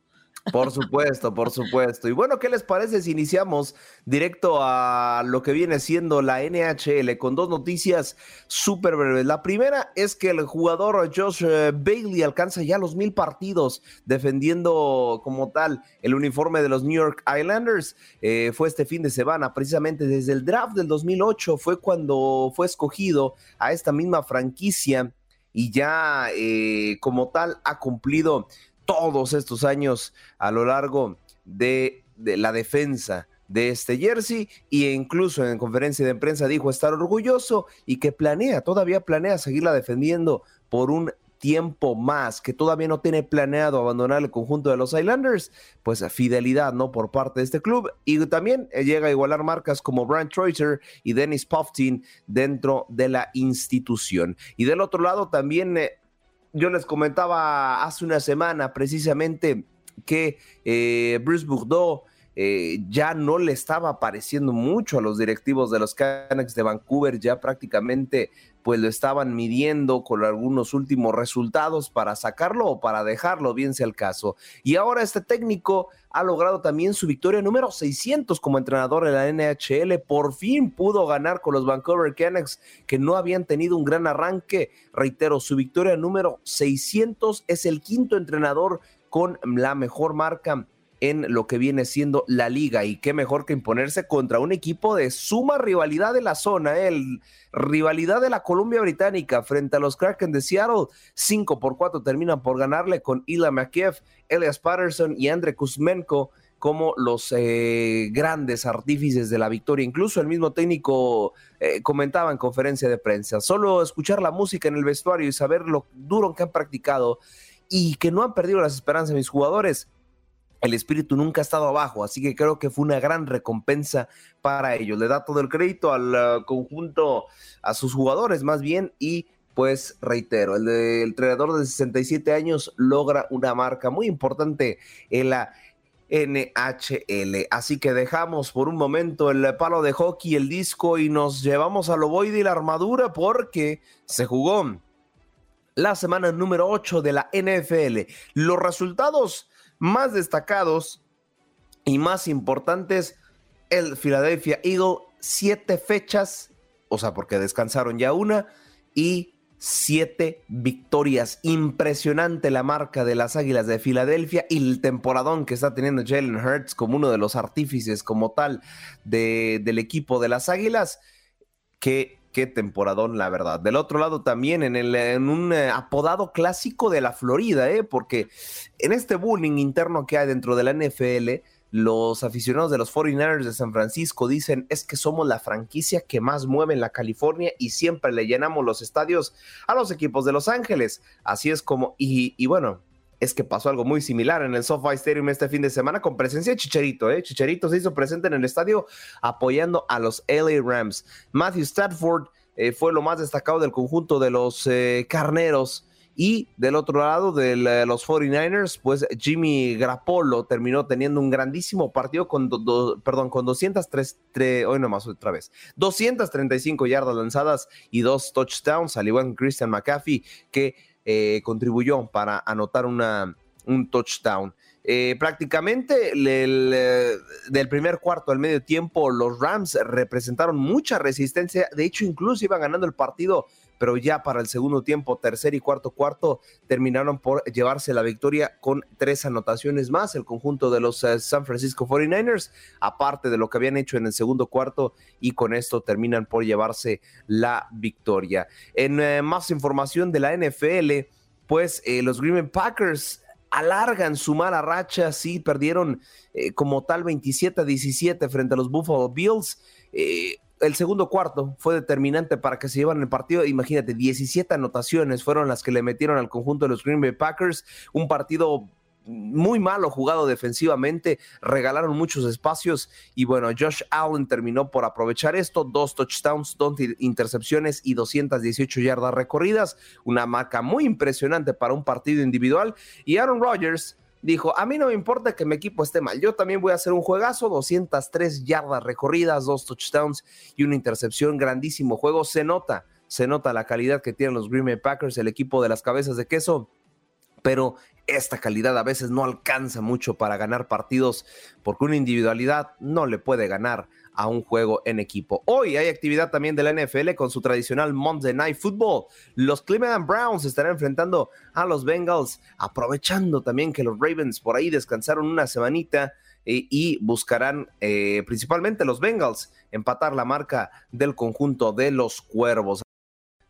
Por supuesto, por supuesto. Y bueno, ¿qué les parece si iniciamos directo a lo que viene siendo la NHL con dos noticias súper breves? La primera es que el jugador Josh eh, Bailey alcanza ya los mil partidos defendiendo como tal el uniforme de los New York Islanders. Eh, fue este fin de semana, precisamente desde el draft del 2008 fue cuando fue escogido a esta misma franquicia y ya eh, como tal ha cumplido todos estos años a lo largo de, la defensa de este jersey e incluso en conferencia de prensa dijo estar orgulloso y que planea, todavía planea seguirla defendiendo por un tiempo más, que todavía no tiene planeado abandonar el conjunto de los Islanders, pues fidelidad, ¿no? Por parte de este club. Y también eh, llega a igualar marcas como Brian Troiter y Dennis Poftin dentro de la institución. Y del otro lado también eh, yo les comentaba hace una semana precisamente que eh, Bruce Bourdeau eh, ya no le estaba pareciendo mucho a los directivos de los Canucks de Vancouver, ya prácticamente pues lo estaban midiendo con algunos últimos resultados para sacarlo o para dejarlo, bien sea el caso. Y ahora este técnico ha logrado también su victoria número 600 como entrenador en la NHL. Por fin pudo ganar con los Vancouver Canucks que no habían tenido un gran arranque. Reitero, su victoria número 600 es el quinto entrenador con la mejor marca en lo que viene siendo la liga y qué mejor que imponerse contra un equipo de suma rivalidad de la zona, ¿eh? el rivalidad de la Columbia Británica frente a los Kraken de Seattle, 5 por 4 terminan por ganarle con Ila McKeff, Elias Patterson y Andre Kuzmenko como los eh, grandes artífices de la victoria. Incluso el mismo técnico eh, comentaba en conferencia de prensa, solo escuchar la música en el vestuario y saber lo duro que han practicado y que no han perdido las esperanzas de mis jugadores. El espíritu nunca ha estado abajo, así que creo que fue una gran recompensa para ellos. Le da todo el crédito al uh, conjunto, a sus jugadores más bien, y pues reitero, el, de, entrenador de 67 años logra una marca muy importante en la NHL. Así que dejamos por un momento el palo de hockey, el disco y nos llevamos al ovoide y la armadura porque se jugó la semana número 8 de la NFL. Los resultados más destacados y más importantes, el Philadelphia Eagle, siete fechas, o sea, porque descansaron ya una, y siete victorias. Impresionante la marca de las Águilas de Filadelfia y el temporadón que está teniendo Jalen Hurts como uno de los artífices como tal de, del equipo de las Águilas. Qué, qué temporadón, la verdad. Del otro lado también en, el, en un eh, apodado clásico de la Florida, ¿eh? porque en este bullying interno que hay dentro de la NFL, los aficionados de los 49ers de San Francisco dicen es que somos la franquicia que más mueve en la California y siempre le llenamos los estadios a los equipos de Los Ángeles. Así es como, y, bueno, es que pasó algo muy similar en el SoFi Stadium este fin de semana con presencia de Chicharito. ¿eh? Chicharito se hizo presente en el estadio apoyando a los LA Rams. Matthew Stafford eh, fue lo más destacado del conjunto de los eh, carneros y del otro lado de los 49ers, pues Jimmy Grappolo terminó teniendo un grandísimo partido con, perdón, con 203, hoy nomás otra vez, 235 yardas lanzadas y dos touchdowns, al igual que Christian McAfee, que eh, contribuyó para anotar una, un touchdown. Eh, prácticamente del primer cuarto al medio tiempo, los Rams representaron mucha resistencia. De hecho, incluso iban ganando el partido pero ya para el segundo tiempo, tercer y cuarto cuarto, terminaron por llevarse la victoria con tres anotaciones más, el conjunto de los eh, San Francisco 49ers, aparte de lo que habían hecho en el segundo cuarto, y con esto terminan por llevarse la victoria. En eh, más información de la NFL, pues eh, los Green Bay Packers alargan su mala racha, sí, perdieron como tal 27 a 17 frente a los Buffalo Bills el segundo cuarto fue determinante para que se llevaran el partido. Imagínate, 17 anotaciones fueron las que le metieron al conjunto de los Green Bay Packers. Un partido muy malo jugado defensivamente, regalaron muchos espacios y bueno, Josh Allen terminó por aprovechar esto, dos touchdowns, dos intercepciones y 218 yardas recorridas, una marca muy impresionante para un partido individual y Aaron Rodgers dijo, a mí no me importa que mi equipo esté mal, yo también voy a hacer un juegazo, 203 yardas recorridas, dos touchdowns y una intercepción, grandísimo juego, se nota, se nota la calidad que tienen los Green Bay Packers, el equipo de las cabezas de queso, pero esta calidad a veces no alcanza mucho para ganar partidos porque una individualidad no le puede ganar a un juego en equipo. Hoy hay actividad también de la NFL con su tradicional Monday Night Football. Los Cleveland Browns estarán enfrentando a los Bengals, aprovechando también que los Ravens por ahí descansaron una semanita eh, y buscarán eh, principalmente los Bengals empatar la marca del conjunto de los Cuervos.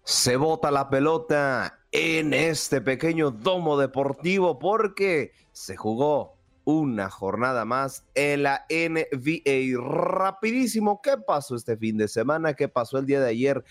Se bota la pelota en este pequeño domo deportivo porque se jugó una jornada más en la NBA. Rapidísimo, ¿qué pasó este fin de semana? ¿Qué pasó el día de ayer?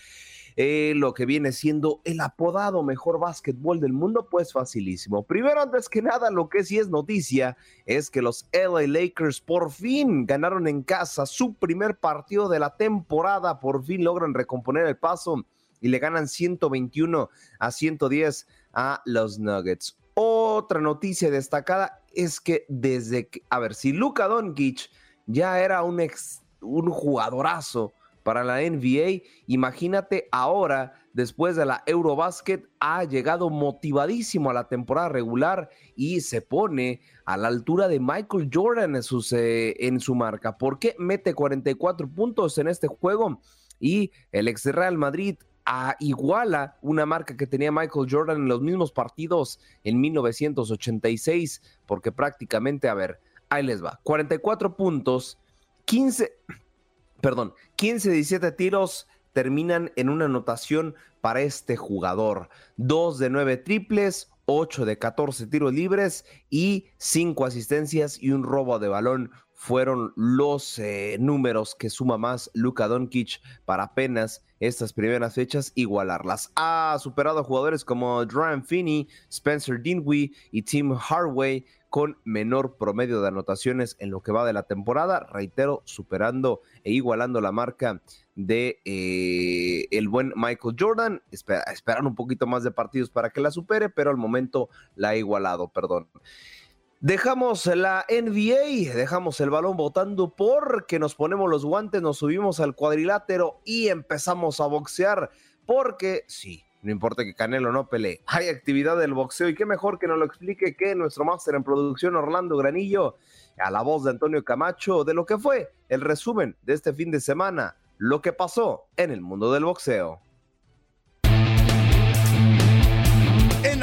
Eh, lo que viene siendo el apodado mejor básquetbol del mundo, pues facilísimo. Primero, antes que nada, lo que sí es noticia es que los LA Lakers por fin ganaron en casa su primer partido de la temporada, por fin logran recomponer el paso y le ganan 121 a 110 a los Nuggets. Otra noticia destacada es que desde que, a ver, si Luka Doncic ya era un, ex, un jugadorazo para la NBA, imagínate ahora, después de la Eurobasket, ha llegado motivadísimo a la temporada regular y se pone a la altura de Michael Jordan en, eh, en su marca. ¿Por qué mete 44 puntos en este juego? Y el ex Real Madrid a iguala una marca que tenía Michael Jordan en los mismos partidos en 1986, porque prácticamente, a ver, ahí les va, 44 puntos, 15, perdón, 15, 17 tiros terminan en una anotación para este jugador, 2 de 9 triples, 8 de 14 tiros libres y 5 asistencias y un robo de balón fueron los eh, números que suma más Luka Doncic para apenas estas primeras fechas igualarlas. Ha superado jugadores como Ryan Finney, Spencer Dinwiddie y Tim Hardway con menor promedio de anotaciones en lo que va de la temporada, reitero, superando e igualando la marca de eh, el buen Michael Jordan. esperar un poquito más de partidos para que la supere, pero al momento la ha igualado, perdón. Dejamos la NBA, dejamos el balón botando porque nos ponemos los guantes, nos subimos al cuadrilátero y empezamos a boxear. Porque sí, no importa que Canelo no pelee, hay actividad del boxeo y qué mejor que nos lo explique que nuestro máster en producción Orlando Granillo, a la voz de Antonio Camacho, de lo que fue el resumen de este fin de semana, lo que pasó en el mundo del boxeo.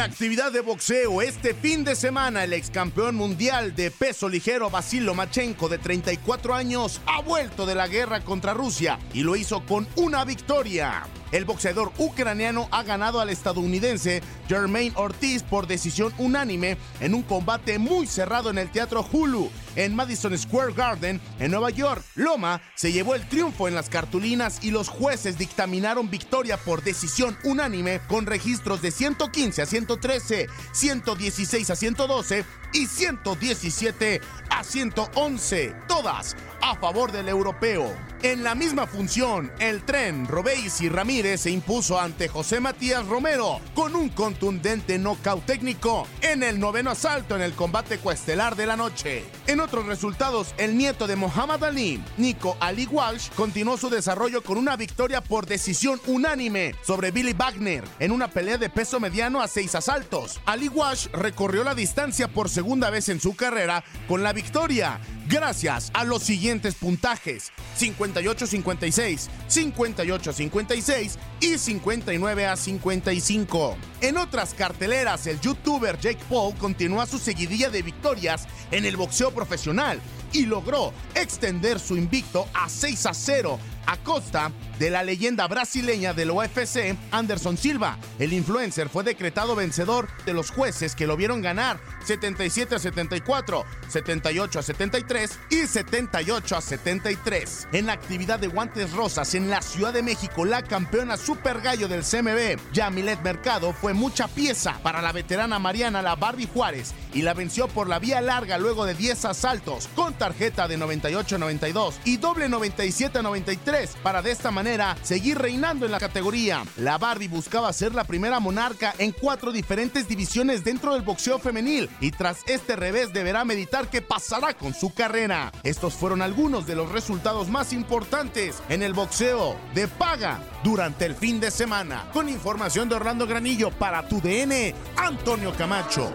Actividad de boxeo, este fin de semana, el ex campeón mundial de peso ligero Basil Lomachenko, de 34 años, ha vuelto de la guerra contra Rusia y lo hizo con una victoria. El boxeador ucraniano ha ganado al estadounidense Jermaine Ortiz por decisión unánime en un combate muy cerrado en el Teatro Hulu en Madison Square Garden, en Nueva York. Loma se llevó el triunfo en las cartulinas y los jueces dictaminaron victoria por decisión unánime con registros de 115 a 113, 116 a 112 y 117 a 111, todas a favor del europeo. En la misma función, el tren Robéis y Ramírez se impuso ante José Matías Romero con un contundente nocaut técnico en el noveno asalto en el combate cuestelar de la noche. En otros resultados, el nieto de Muhammad Ali, Nico Ali Walsh, continuó su desarrollo con una victoria por decisión unánime sobre Billy Wagner en una pelea de peso mediano a seis asaltos. Ali Walsh recorrió la distancia por segunda vez en su carrera con la victoria. Gracias a los siguientes puntajes: 58-56, 58-56 y 59 a 55. En otras carteleras, el youtuber Jake Paul continúa su seguidilla de victorias en el boxeo profesional y logró extender su invicto a 6 a 0 a costa de la leyenda brasileña del UFC, Anderson Silva. El influencer fue decretado vencedor de los jueces que lo vieron ganar 77 a 74, 78 a 73 y 78 a 73. En la actividad de guantes rosas en la Ciudad de México, la campeona super gallo del CMB, Yamilet Mercado, fue mucha pieza para la veterana Mariana La Barbie Juárez y la venció por la vía larga luego de 10 asaltos con tarjeta de 98-92 y doble 97-93 para de esta manera seguir reinando en la categoría. La Barbie buscaba ser la primera monarca en cuatro diferentes divisiones dentro del boxeo femenil y tras este revés deberá meditar qué pasará con su carrera. Estos fueron algunos de los resultados más importantes en el boxeo de paga durante el fin de semana. Con información de Orlando Granillo para tu DN, Antonio Camacho.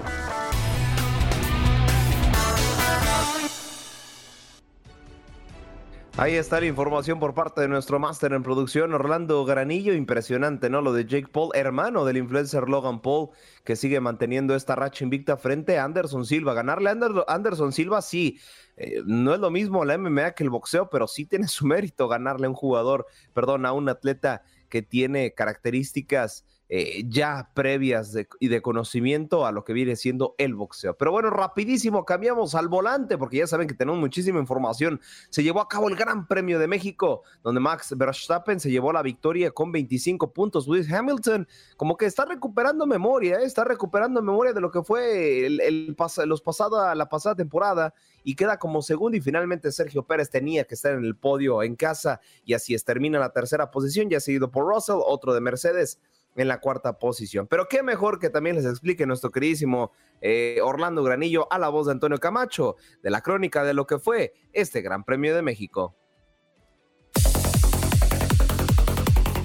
Ahí está la información por parte de nuestro máster en producción, Orlando Granillo. Impresionante, ¿no? Lo de Jake Paul, hermano del influencer Logan Paul, que sigue manteniendo esta racha invicta frente a Anderson Silva. Ganarle a Anderson Silva, sí. Eh, no es lo mismo la MMA que el boxeo, pero sí tiene su mérito ganarle a un jugador, perdón, a un atleta que tiene características eh, ya previas y de conocimiento a lo que viene siendo el boxeo. Pero bueno, rapidísimo, cambiamos al volante porque ya saben que tenemos muchísima información. Se llevó a cabo el Gran Premio de México, donde Max Verstappen se llevó la victoria con 25 puntos. Lewis Hamilton como que está recuperando memoria, ¿eh? está recuperando memoria de lo que fue el, los pasada, la pasada temporada y queda como segundo y finalmente Sergio Pérez tenía que estar en el podio en casa y así es, termina la tercera posición, ya seguido por Russell, otro de Mercedes en la cuarta posición. Pero qué mejor que también les explique nuestro queridísimo eh, Orlando Granillo a la voz de Antonio Camacho de la crónica de lo que fue este Gran Premio de México.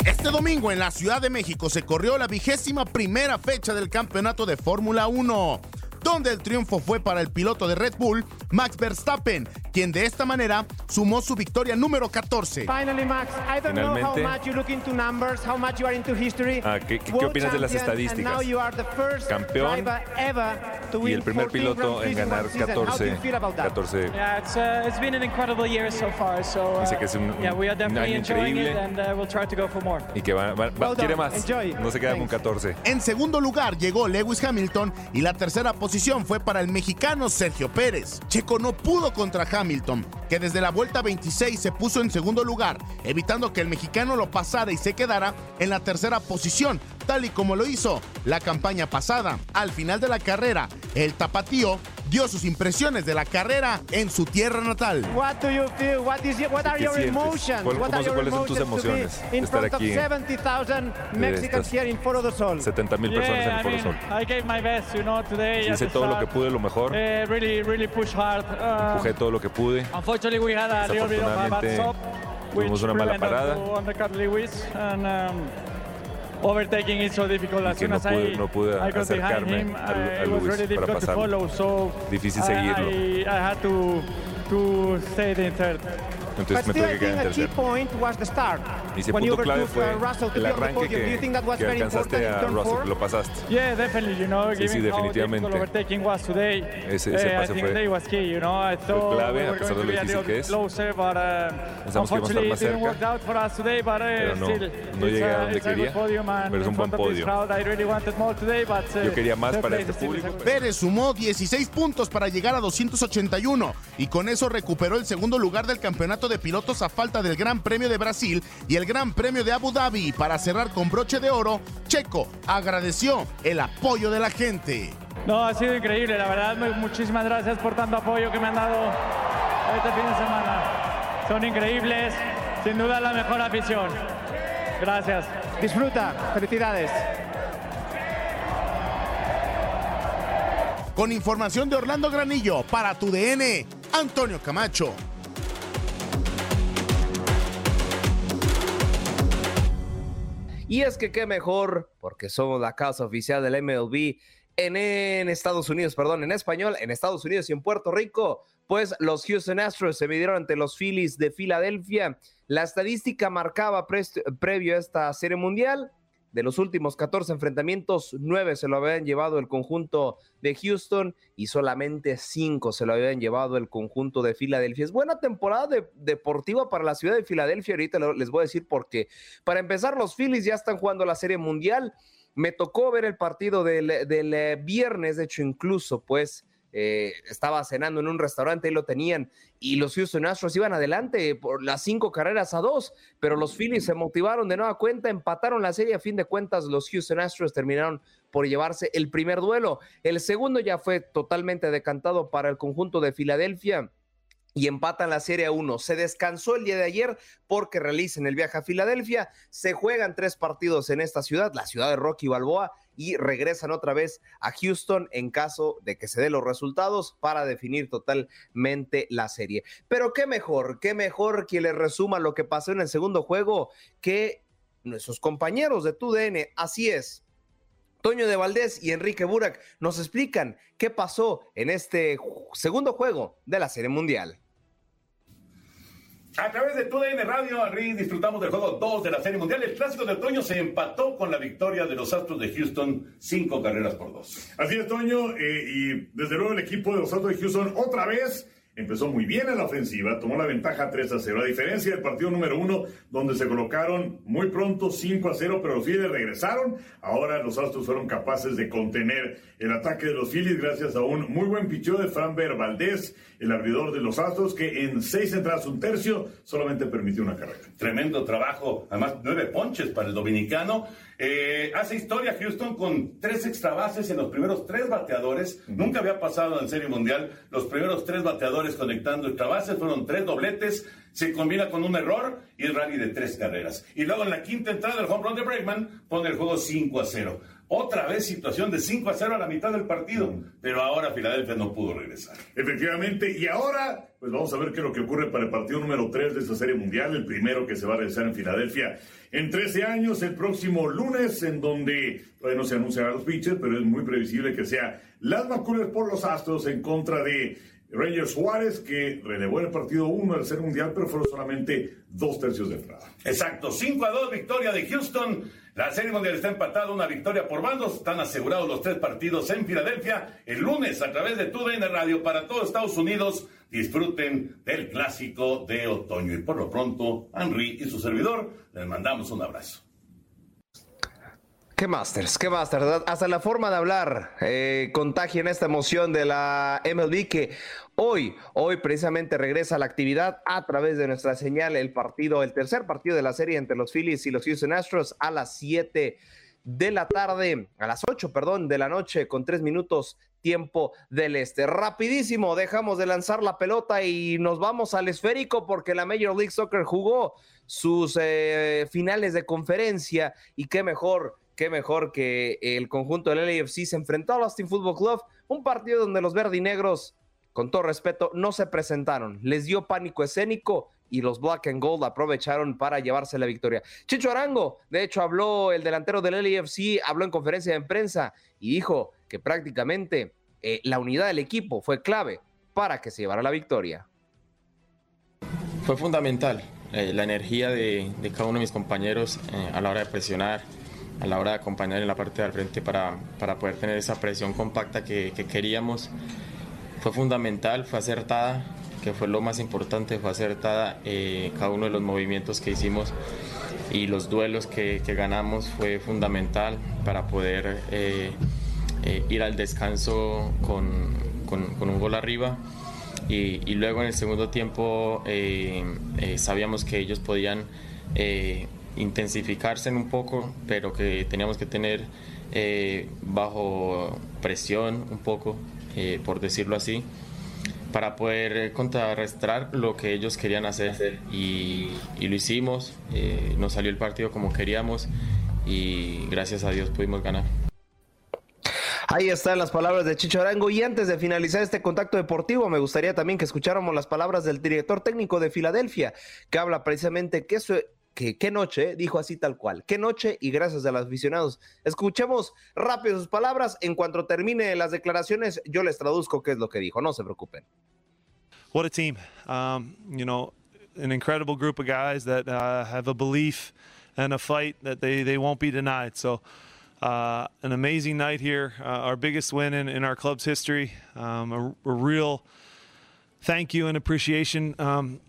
Este domingo en la Ciudad de México se corrió la vigésima primera fecha del campeonato de Fórmula 1 donde el triunfo fue para el piloto de Red Bull, Max Verstappen, quien de esta manera sumó su victoria número 14. Finally, Max, I don't know how Finalmente. much you look into numbers, how much you are into history. Ah, ¿qué- qué- opinas de las estadísticas? now you are the first Campeón y el primer 14 piloto en ganar one season. How do you 14, feel about that? 14 Yeah, it's uh, it's been an incredible year so far. So uh, Dice que es un- yeah, we are un definitely año enjoying it, increíble. and uh, we'll try to go for more. y que va, va- va- Well quiere más. Enjoy. No se queda con Thanks. 14. En segundo lugar llegó Lewis Hamilton y la tercera posición fue para el mexicano Sergio Pérez. Checo no pudo contra Hamilton, que desde la vuelta 26 se puso en segundo lugar, evitando que el mexicano lo pasara y se quedara en la tercera posición, tal y como lo hizo la campaña pasada. Al final de la carrera, el tapatío dio sus impresiones de la carrera en su tierra natal. What do you feel? What is your, what are ¿Qué your emotions? ¿Cuál- what cómo are se- your cuáles son tus emociones de in estar front of aquí? 70,000 Mexicans here in Foro do Sol? 70 mil personas en Yeah, el I Foro mean, Sol. I gave my best, you know, today. Hice todo lo que pude, lo mejor. Uh, really, really push hard. Uh, Empujé todo lo que pude. Unfortunately, we had a little bit of a bad Desafortunadamente, stop, tuvimos una mala parada. and um, overtaking is so difficult. Y As que soon no as pude- I, no pude I got behind acercarme him, a- a it was really para difficult to follow. So Difícil I- seguirlo. I, I had to to stay in third. Entonces me But still, tuve I que quedar think en a key tercero. When you punto clave fue uh, Russell to el arranque podium, do you think that que, was que very important alcanzaste in a Russell, que lo pasaste. Yeah, definitely. You know, Sí, sí, definitivamente. difficult overtaking was today, Ese- ese eh, think fue- today was key. You know, I thought clave, a pesar de lo difícil que es. closer, but uh, Pensamos que íbamos a estar unfortunately más it didn't cerca. work out for us today. But uh, Pero no, still, no llegué a donde quería, podium, and pero es un buen podio. crowd, I really wanted more today, but uh, Yo quería más para este público. Pérez sumó 16 puntos para llegar a 281 y con eso recuperó el segundo lugar del campeonato de pilotos a falta del Gran Premio de Brasil y el Gran Premio de Abu Dhabi. Para cerrar con broche de oro, Checo agradeció el apoyo de la gente. No, ha sido increíble, la verdad. mu- Muchísimas gracias por tanto apoyo que me han dado este fin de semana. Son increíbles, sin duda la mejor afición. Gracias. Disfruta, felicidades. Con información de Orlando Granillo para tu DN, Antonio Camacho. Y es que qué mejor, porque somos la casa oficial del MLB en, Estados Unidos, perdón, en español, en Estados Unidos y en Puerto Rico, pues los Houston Astros se midieron ante los Phillies de Filadelfia. La estadística marcaba previo a esta serie mundial. De los últimos 14 enfrentamientos, 9 se lo habían llevado el conjunto de Houston y solamente 5 se lo habían llevado el conjunto de Filadelfia. Es buena temporada de- deportiva para la ciudad de Filadelfia. Ahorita les voy a decir por qué. Para empezar, los Phillies ya están jugando la Serie Mundial. Me tocó ver el partido del, del, eh, viernes, de hecho, incluso, pues eh, estaba cenando en un restaurante y lo tenían. Y los Houston Astros iban adelante por las cinco carreras a dos, pero los Phillies se motivaron de nueva cuenta, empataron la serie. A fin de cuentas, los Houston Astros terminaron por llevarse el primer duelo. El segundo ya fue totalmente decantado para el conjunto de Filadelfia y empatan la serie a uno. Se descansó el día de ayer porque realicen el viaje a Filadelfia. Se juegan tres partidos en esta ciudad, la ciudad de Rocky Balboa, y regresan otra vez a Houston en caso de que se den los resultados para definir totalmente la serie. Pero qué mejor, qué mejor que les resuma lo que pasó en el segundo juego que nuestros compañeros de TUDN. Así es. Toño de Valdés y Enrique Burak nos explican qué pasó en este segundo juego de la Serie Mundial. A través de TUDN Radio, Henry, disfrutamos del juego 2 de la Serie Mundial. El clásico de otoño se empató con la victoria de los Astros de Houston, cinco carreras por dos. Así es, Toño, eh, y desde luego el equipo de los Astros de Houston otra vez empezó muy bien en la ofensiva, tomó la ventaja 3 a 0, a diferencia del partido número 1, donde se colocaron muy pronto 5 a 0, pero los Phillies regresaron. Ahora los Astros fueron capaces de contener el ataque de los Phillies gracias a un muy buen picheo de Framber Valdés, el abridor de los Astros, que en seis entradas un tercio solamente permitió una carrera. Tremendo trabajo, además nueve ponches para el dominicano. Eh, hace historia Houston con tres extra bases en los primeros tres bateadores. Nunca había pasado en Serie Mundial. Los primeros tres bateadores conectando extra bases fueron tres dobletes. Se combina con un error y el rally de tres carreras. Y luego en la quinta entrada del home run de Bregman pone el juego 5 a 0. Otra vez situación de 5 a 0 a la mitad del partido. Pero ahora Filadelfia no pudo regresar. Efectivamente, y ahora pues vamos a ver qué es lo que ocurre para el partido número 3 de esta serie mundial, el primero que se va a realizar en Filadelfia en 13 años, el próximo lunes, en donde todavía no se anuncian los pitchers, pero es muy previsible que sea las McCullers por los Astros en contra de Rangers Juárez, que relevó el partido 1 del Serie Mundial, pero fueron solamente dos tercios de entrada. Exacto, 5 a 2, victoria de Houston. La Serie Mundial está empatada, una victoria por bandos. Están asegurados los tres partidos en Filadelfia. El lunes, a través de TUDN Radio para todo Estados Unidos, disfruten del clásico de otoño. Y por lo pronto, Henry y su servidor, les mandamos un abrazo. Qué masters, qué masters. Hasta la forma de hablar eh, contagia en esta emoción de la MLB que hoy, hoy precisamente regresa la actividad a través de nuestra señal el partido, el tercer partido de la serie entre los Phillies y los Houston Astros a las 7 de la tarde, a las 8, perdón, de la noche con tres minutos tiempo del este. Rapidísimo, dejamos de lanzar la pelota y nos vamos al esférico porque la Major League Soccer jugó sus eh, finales de conferencia y qué mejor qué mejor que el conjunto del LAFC se enfrentó al Austin Football Club, un partido donde los verdinegros, con todo respeto, no se presentaron. Les dio pánico escénico y los Black and Gold aprovecharon para llevarse la victoria. Chicho Arango, de hecho, habló el delantero del LAFC, habló en conferencia de prensa y dijo que prácticamente eh, la unidad del equipo fue clave para que se llevara la victoria. Fue fundamental eh, la energía de, de, cada uno de mis compañeros eh, a la hora de presionar, a la hora de acompañar en la parte del frente para, para poder tener esa presión compacta que, que, queríamos. Fue fundamental, fue acertada, que fue lo más importante, fue acertada eh, cada uno de los movimientos que hicimos y los duelos que, que ganamos fue fundamental para poder eh, eh, ir al descanso con, con, un gol arriba. Y, y, luego en el segundo tiempo sabíamos que ellos podían intensificarse un poco, pero que teníamos que tener bajo presión un poco, eh, por decirlo así, para poder contrarrestar lo que ellos querían hacer. Y, y lo hicimos, eh, nos salió el partido como queríamos y gracias a Dios pudimos ganar. Ahí están las palabras de Chicho Arango. Y antes de finalizar este contacto deportivo, me gustaría también que escucháramos las palabras del director técnico de Filadelfia, que habla precisamente que eso que qué noche, dijo así tal cual, qué noche y gracias a los aficionados. Escuchemos rápido sus palabras, en cuanto termine las declaraciones yo les traduzco qué es lo que dijo, no se preocupen. What a team, um, you know, an incredible group of guys that uh, have a belief and a fight that they, they won't be denied. So uh, an amazing night here, uh, our biggest win in, in our club's history, um, a, a, real thank you and appreciation um,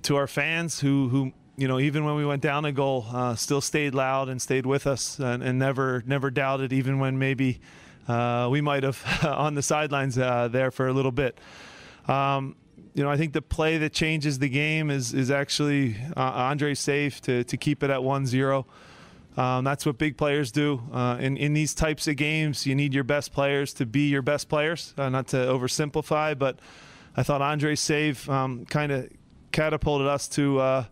to our fans who, who you know, even when we went down a goal, uh, still stayed loud and stayed with us, and, and never never doubted, even when maybe uh, we might have on the sidelines uh, there for a little bit. Um, you know, I think the play that changes the game is is actually uh, Andre's save to to keep it at 1-0. Um, that's what big players do. Uh, in in these types of games, you need your best players to be your best players. Uh, not to oversimplify, but I thought Andre's save um, kind of catapulted us to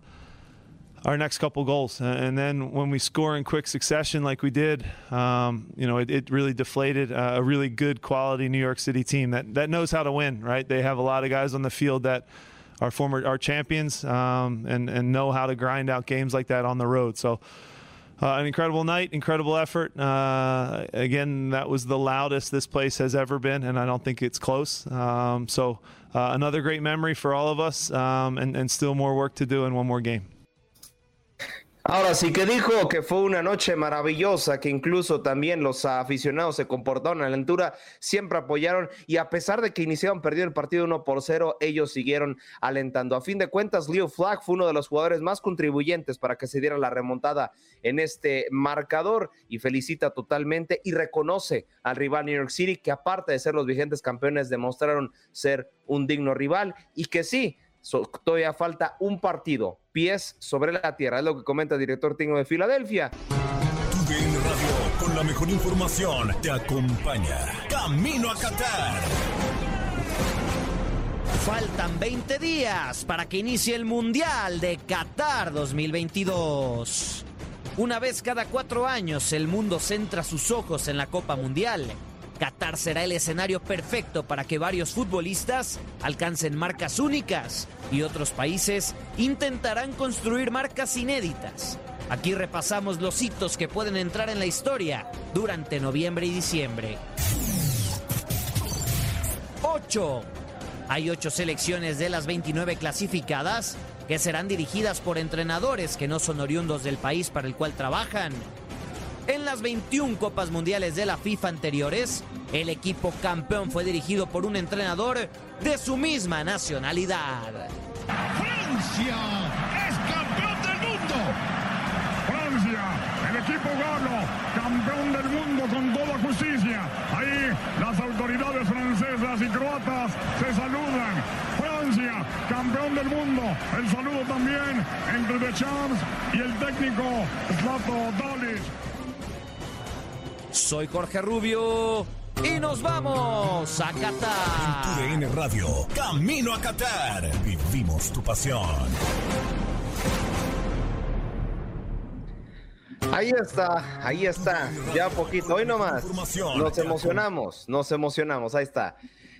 our next couple goals. And then when we score in quick succession like we did, um, you know, it, it, really deflated a really good quality New York City team that, that knows how to win, right? They have a lot of guys on the field that are former our champions um, and, and know how to grind out games like that on the road. So uh, an incredible night, incredible effort. Uh, again, that was the loudest this place has ever been, and I don't think it's close. Um, so uh, another great memory for all of us um, and, and still more work to do in one more game. Ahora sí que dijo que fue una noche maravillosa, que incluso también los aficionados se comportaron a la altura, siempre apoyaron y a pesar de que iniciaron perdiendo el partido 1 por 0, ellos siguieron alentando. A fin de cuentas, Leo Flag fue uno de los jugadores más contribuyentes para que se diera la remontada en este marcador y felicita totalmente y reconoce al rival New York City que aparte de ser los vigentes campeones demostraron ser un digno rival y que sí, todavía falta un partido, pies sobre la tierra, es lo que comenta el director técnico de Filadelfia. Tu Radio, con la mejor información, te acompaña. Camino a Qatar. Faltan 20 días para que inicie el Mundial de Qatar 2022. Una vez cada cuatro años el mundo centra sus ojos en la Copa Mundial Qatar será el escenario perfecto para que varios futbolistas alcancen marcas únicas y otros países intentarán construir marcas inéditas. Aquí repasamos los hitos que pueden entrar en la historia durante noviembre y diciembre. 8. Hay 8 selecciones de las 29 clasificadas que serán dirigidas por entrenadores que no son oriundos del país para el cual trabajan. En las 21 Copas Mundiales de la FIFA anteriores, el equipo campeón fue dirigido por un entrenador de su misma nacionalidad. Francia es campeón del mundo. Francia, el equipo galo, campeón del mundo con toda justicia. Ahí las autoridades francesas y croatas se saludan. Francia, campeón del mundo. El saludo también entre The Champs y el técnico Slato Dalic. Soy Jorge Rubio y nos vamos a Qatar. En tu DN Radio, camino a Qatar. Vivimos tu pasión. Ahí está, ahí está, ya poquito, hoy nomás. Nos emocionamos, nos emocionamos, ahí está.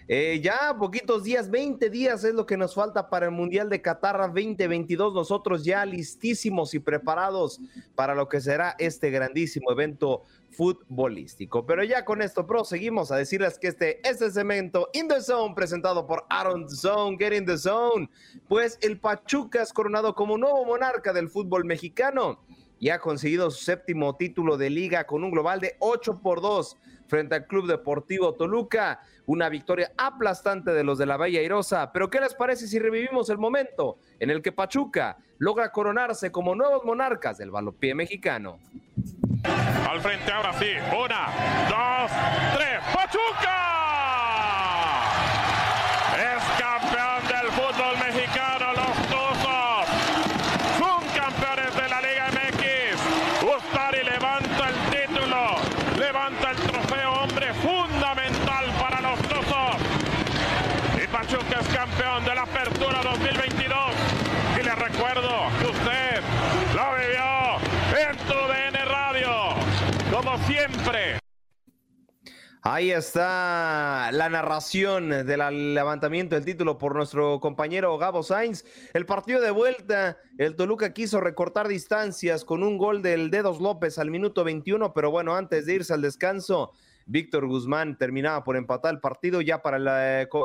Eh, ya poquitos días, 20 días es lo que nos falta para el Mundial de Qatar 2022. Nosotros ya listísimos y preparados para lo que será este grandísimo evento futbolístico. Pero ya con esto proseguimos a decirles que este, este segmento In the Zone presentado por Aaron Zone, Get in the Zone, pues el Pachuca es coronado como nuevo monarca del fútbol mexicano y ha conseguido su séptimo título de liga con un global de 8 por 2 frente al Club Deportivo Toluca. Una victoria aplastante de los de la Bella Airosa. Pero ¿qué les parece si revivimos el momento en el que Pachuca logra coronarse como nuevos monarcas del balompié mexicano? Al frente ahora sí. Una, dos, tres. ¡Pachuca! Es campeón del fútbol mexicano, los Tuzos. Son campeones de la Liga MX. Ustari levanta el título, levanta el trofeo, hombre fundamental para los Tuzos. Y Pachuca es campeón de la Apertura 2022. Y le recuerdo que usted lo vivió en tu DN Radio, siempre. Ahí está la narración del levantamiento del título por nuestro compañero Gabo Sainz. El partido de vuelta, el Toluca quiso recortar distancias con un gol del Dedos López al minuto 21, pero bueno, antes de irse al descanso, Víctor Guzmán terminaba por empatar el partido ya para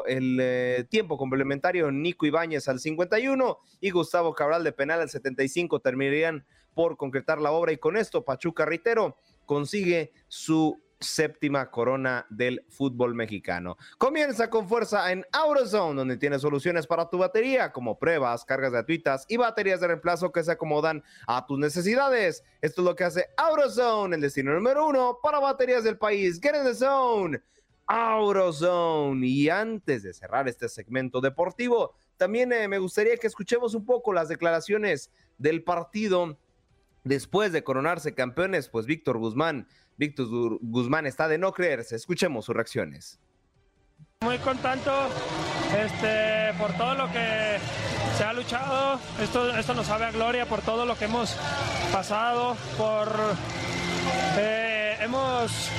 el eh, tiempo complementario. Nico Ibáñez al 51 y Gustavo Cabral de penal al 75 terminarían por concretar la obra y con esto Pachuca Ritero consigue su séptima corona del fútbol mexicano. Comienza con fuerza en AutoZone, donde tienes soluciones para tu batería, como pruebas, cargas gratuitas y baterías de reemplazo que se acomodan a tus necesidades. Esto es lo que hace AutoZone, el destino número uno para baterías del país. Get in the zone. AutoZone. Y antes de cerrar este segmento deportivo, también eh, me gustaría que escuchemos un poco las declaraciones del partido después de coronarse campeones, pues Víctor Guzmán, Víctor Gu- Guzmán está de no creerse. Escuchemos sus reacciones. Muy contento este, por todo lo que se ha luchado. Esto, esto nos sabe a gloria por todo lo que hemos pasado, por eh, hemos,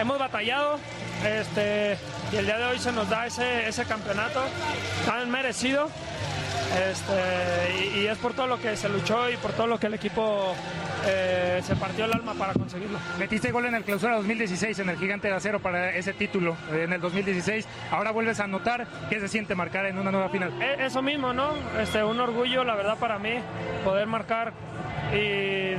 hemos batallado. Este, y el día de hoy se nos da ese, ese campeonato tan merecido. Este, y, y es por todo lo que se luchó y por todo lo que el equipo eh, se partió el alma para conseguirlo. Metiste gol en el clausura 2016 en el Gigante de Acero para ese título eh, en el 2016. Ahora vuelves a anotar qué se siente marcar en una nueva final. E- Eso mismo, ¿no? Este, un orgullo, la verdad, para mí, poder marcar y,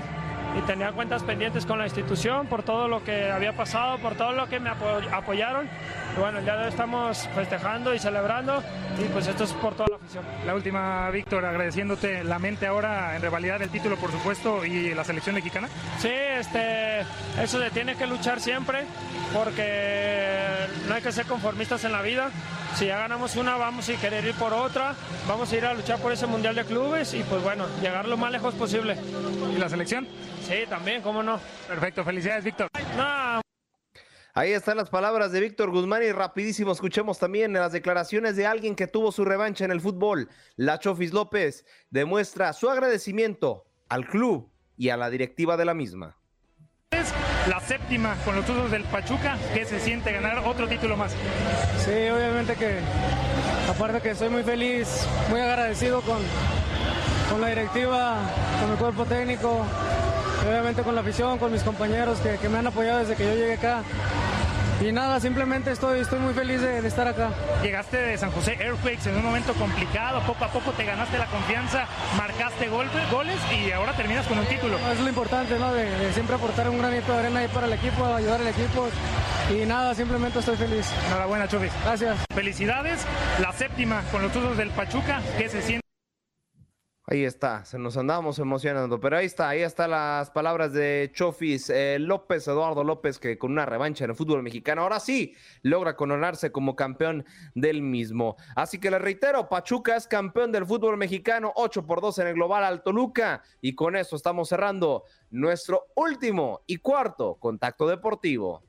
y tenía cuentas pendientes con la institución por todo lo que había pasado, por todo lo que me apo- apoyaron. Y bueno, ya estamos festejando y celebrando y pues esto es por toda la afición. La última, Víctor, agradeciéndote la mente ahora en rivalidad del título, por supuesto, y la selección mexicana. Sí, este, eso se tiene que luchar siempre porque no hay que ser conformistas en la vida. Si ya ganamos una, vamos a querer ir por otra, vamos a ir a luchar por ese Mundial de Clubes y pues bueno, llegar lo más lejos posible. ¿Y la selección? Sí, también, cómo no. Perfecto, felicidades, Víctor. No, Ahí están las palabras de Víctor Guzmán y rapidísimo escuchemos también las declaraciones de alguien que tuvo su revancha en el fútbol. La Chofis López demuestra su agradecimiento al club y a la directiva de la misma. la séptima con los Tuzos del Pachuca. ¿Qué se siente ganar otro título más? Sí, obviamente que, aparte que soy muy feliz, muy agradecido con, con la directiva, con el cuerpo técnico, obviamente con la afición, con mis compañeros que, que me han apoyado desde que yo llegué acá. Y nada, simplemente estoy, estoy muy feliz de, de estar acá. Llegaste de San José Earthquakes en un momento complicado, poco a poco te ganaste la confianza, marcaste gol- goles y ahora terminas con un título. Es lo importante, ¿no? De, de siempre aportar un granito de arena ahí para el equipo, ayudar al equipo. Y nada, simplemente estoy feliz. Enhorabuena, Chofis. Gracias. Felicidades, la séptima con los Tuzos del Pachuca. ¿Qué se siente? Ahí está, se nos andamos emocionando, pero ahí está, ahí están las palabras de Chofis eh, López, Eduardo López, que con una revancha en el fútbol mexicano, ahora sí logra coronarse como campeón del mismo. Así que le reitero, Pachuca es campeón del fútbol mexicano, 8 por 2 en el global al Toluca, y con eso estamos cerrando nuestro último y cuarto contacto deportivo.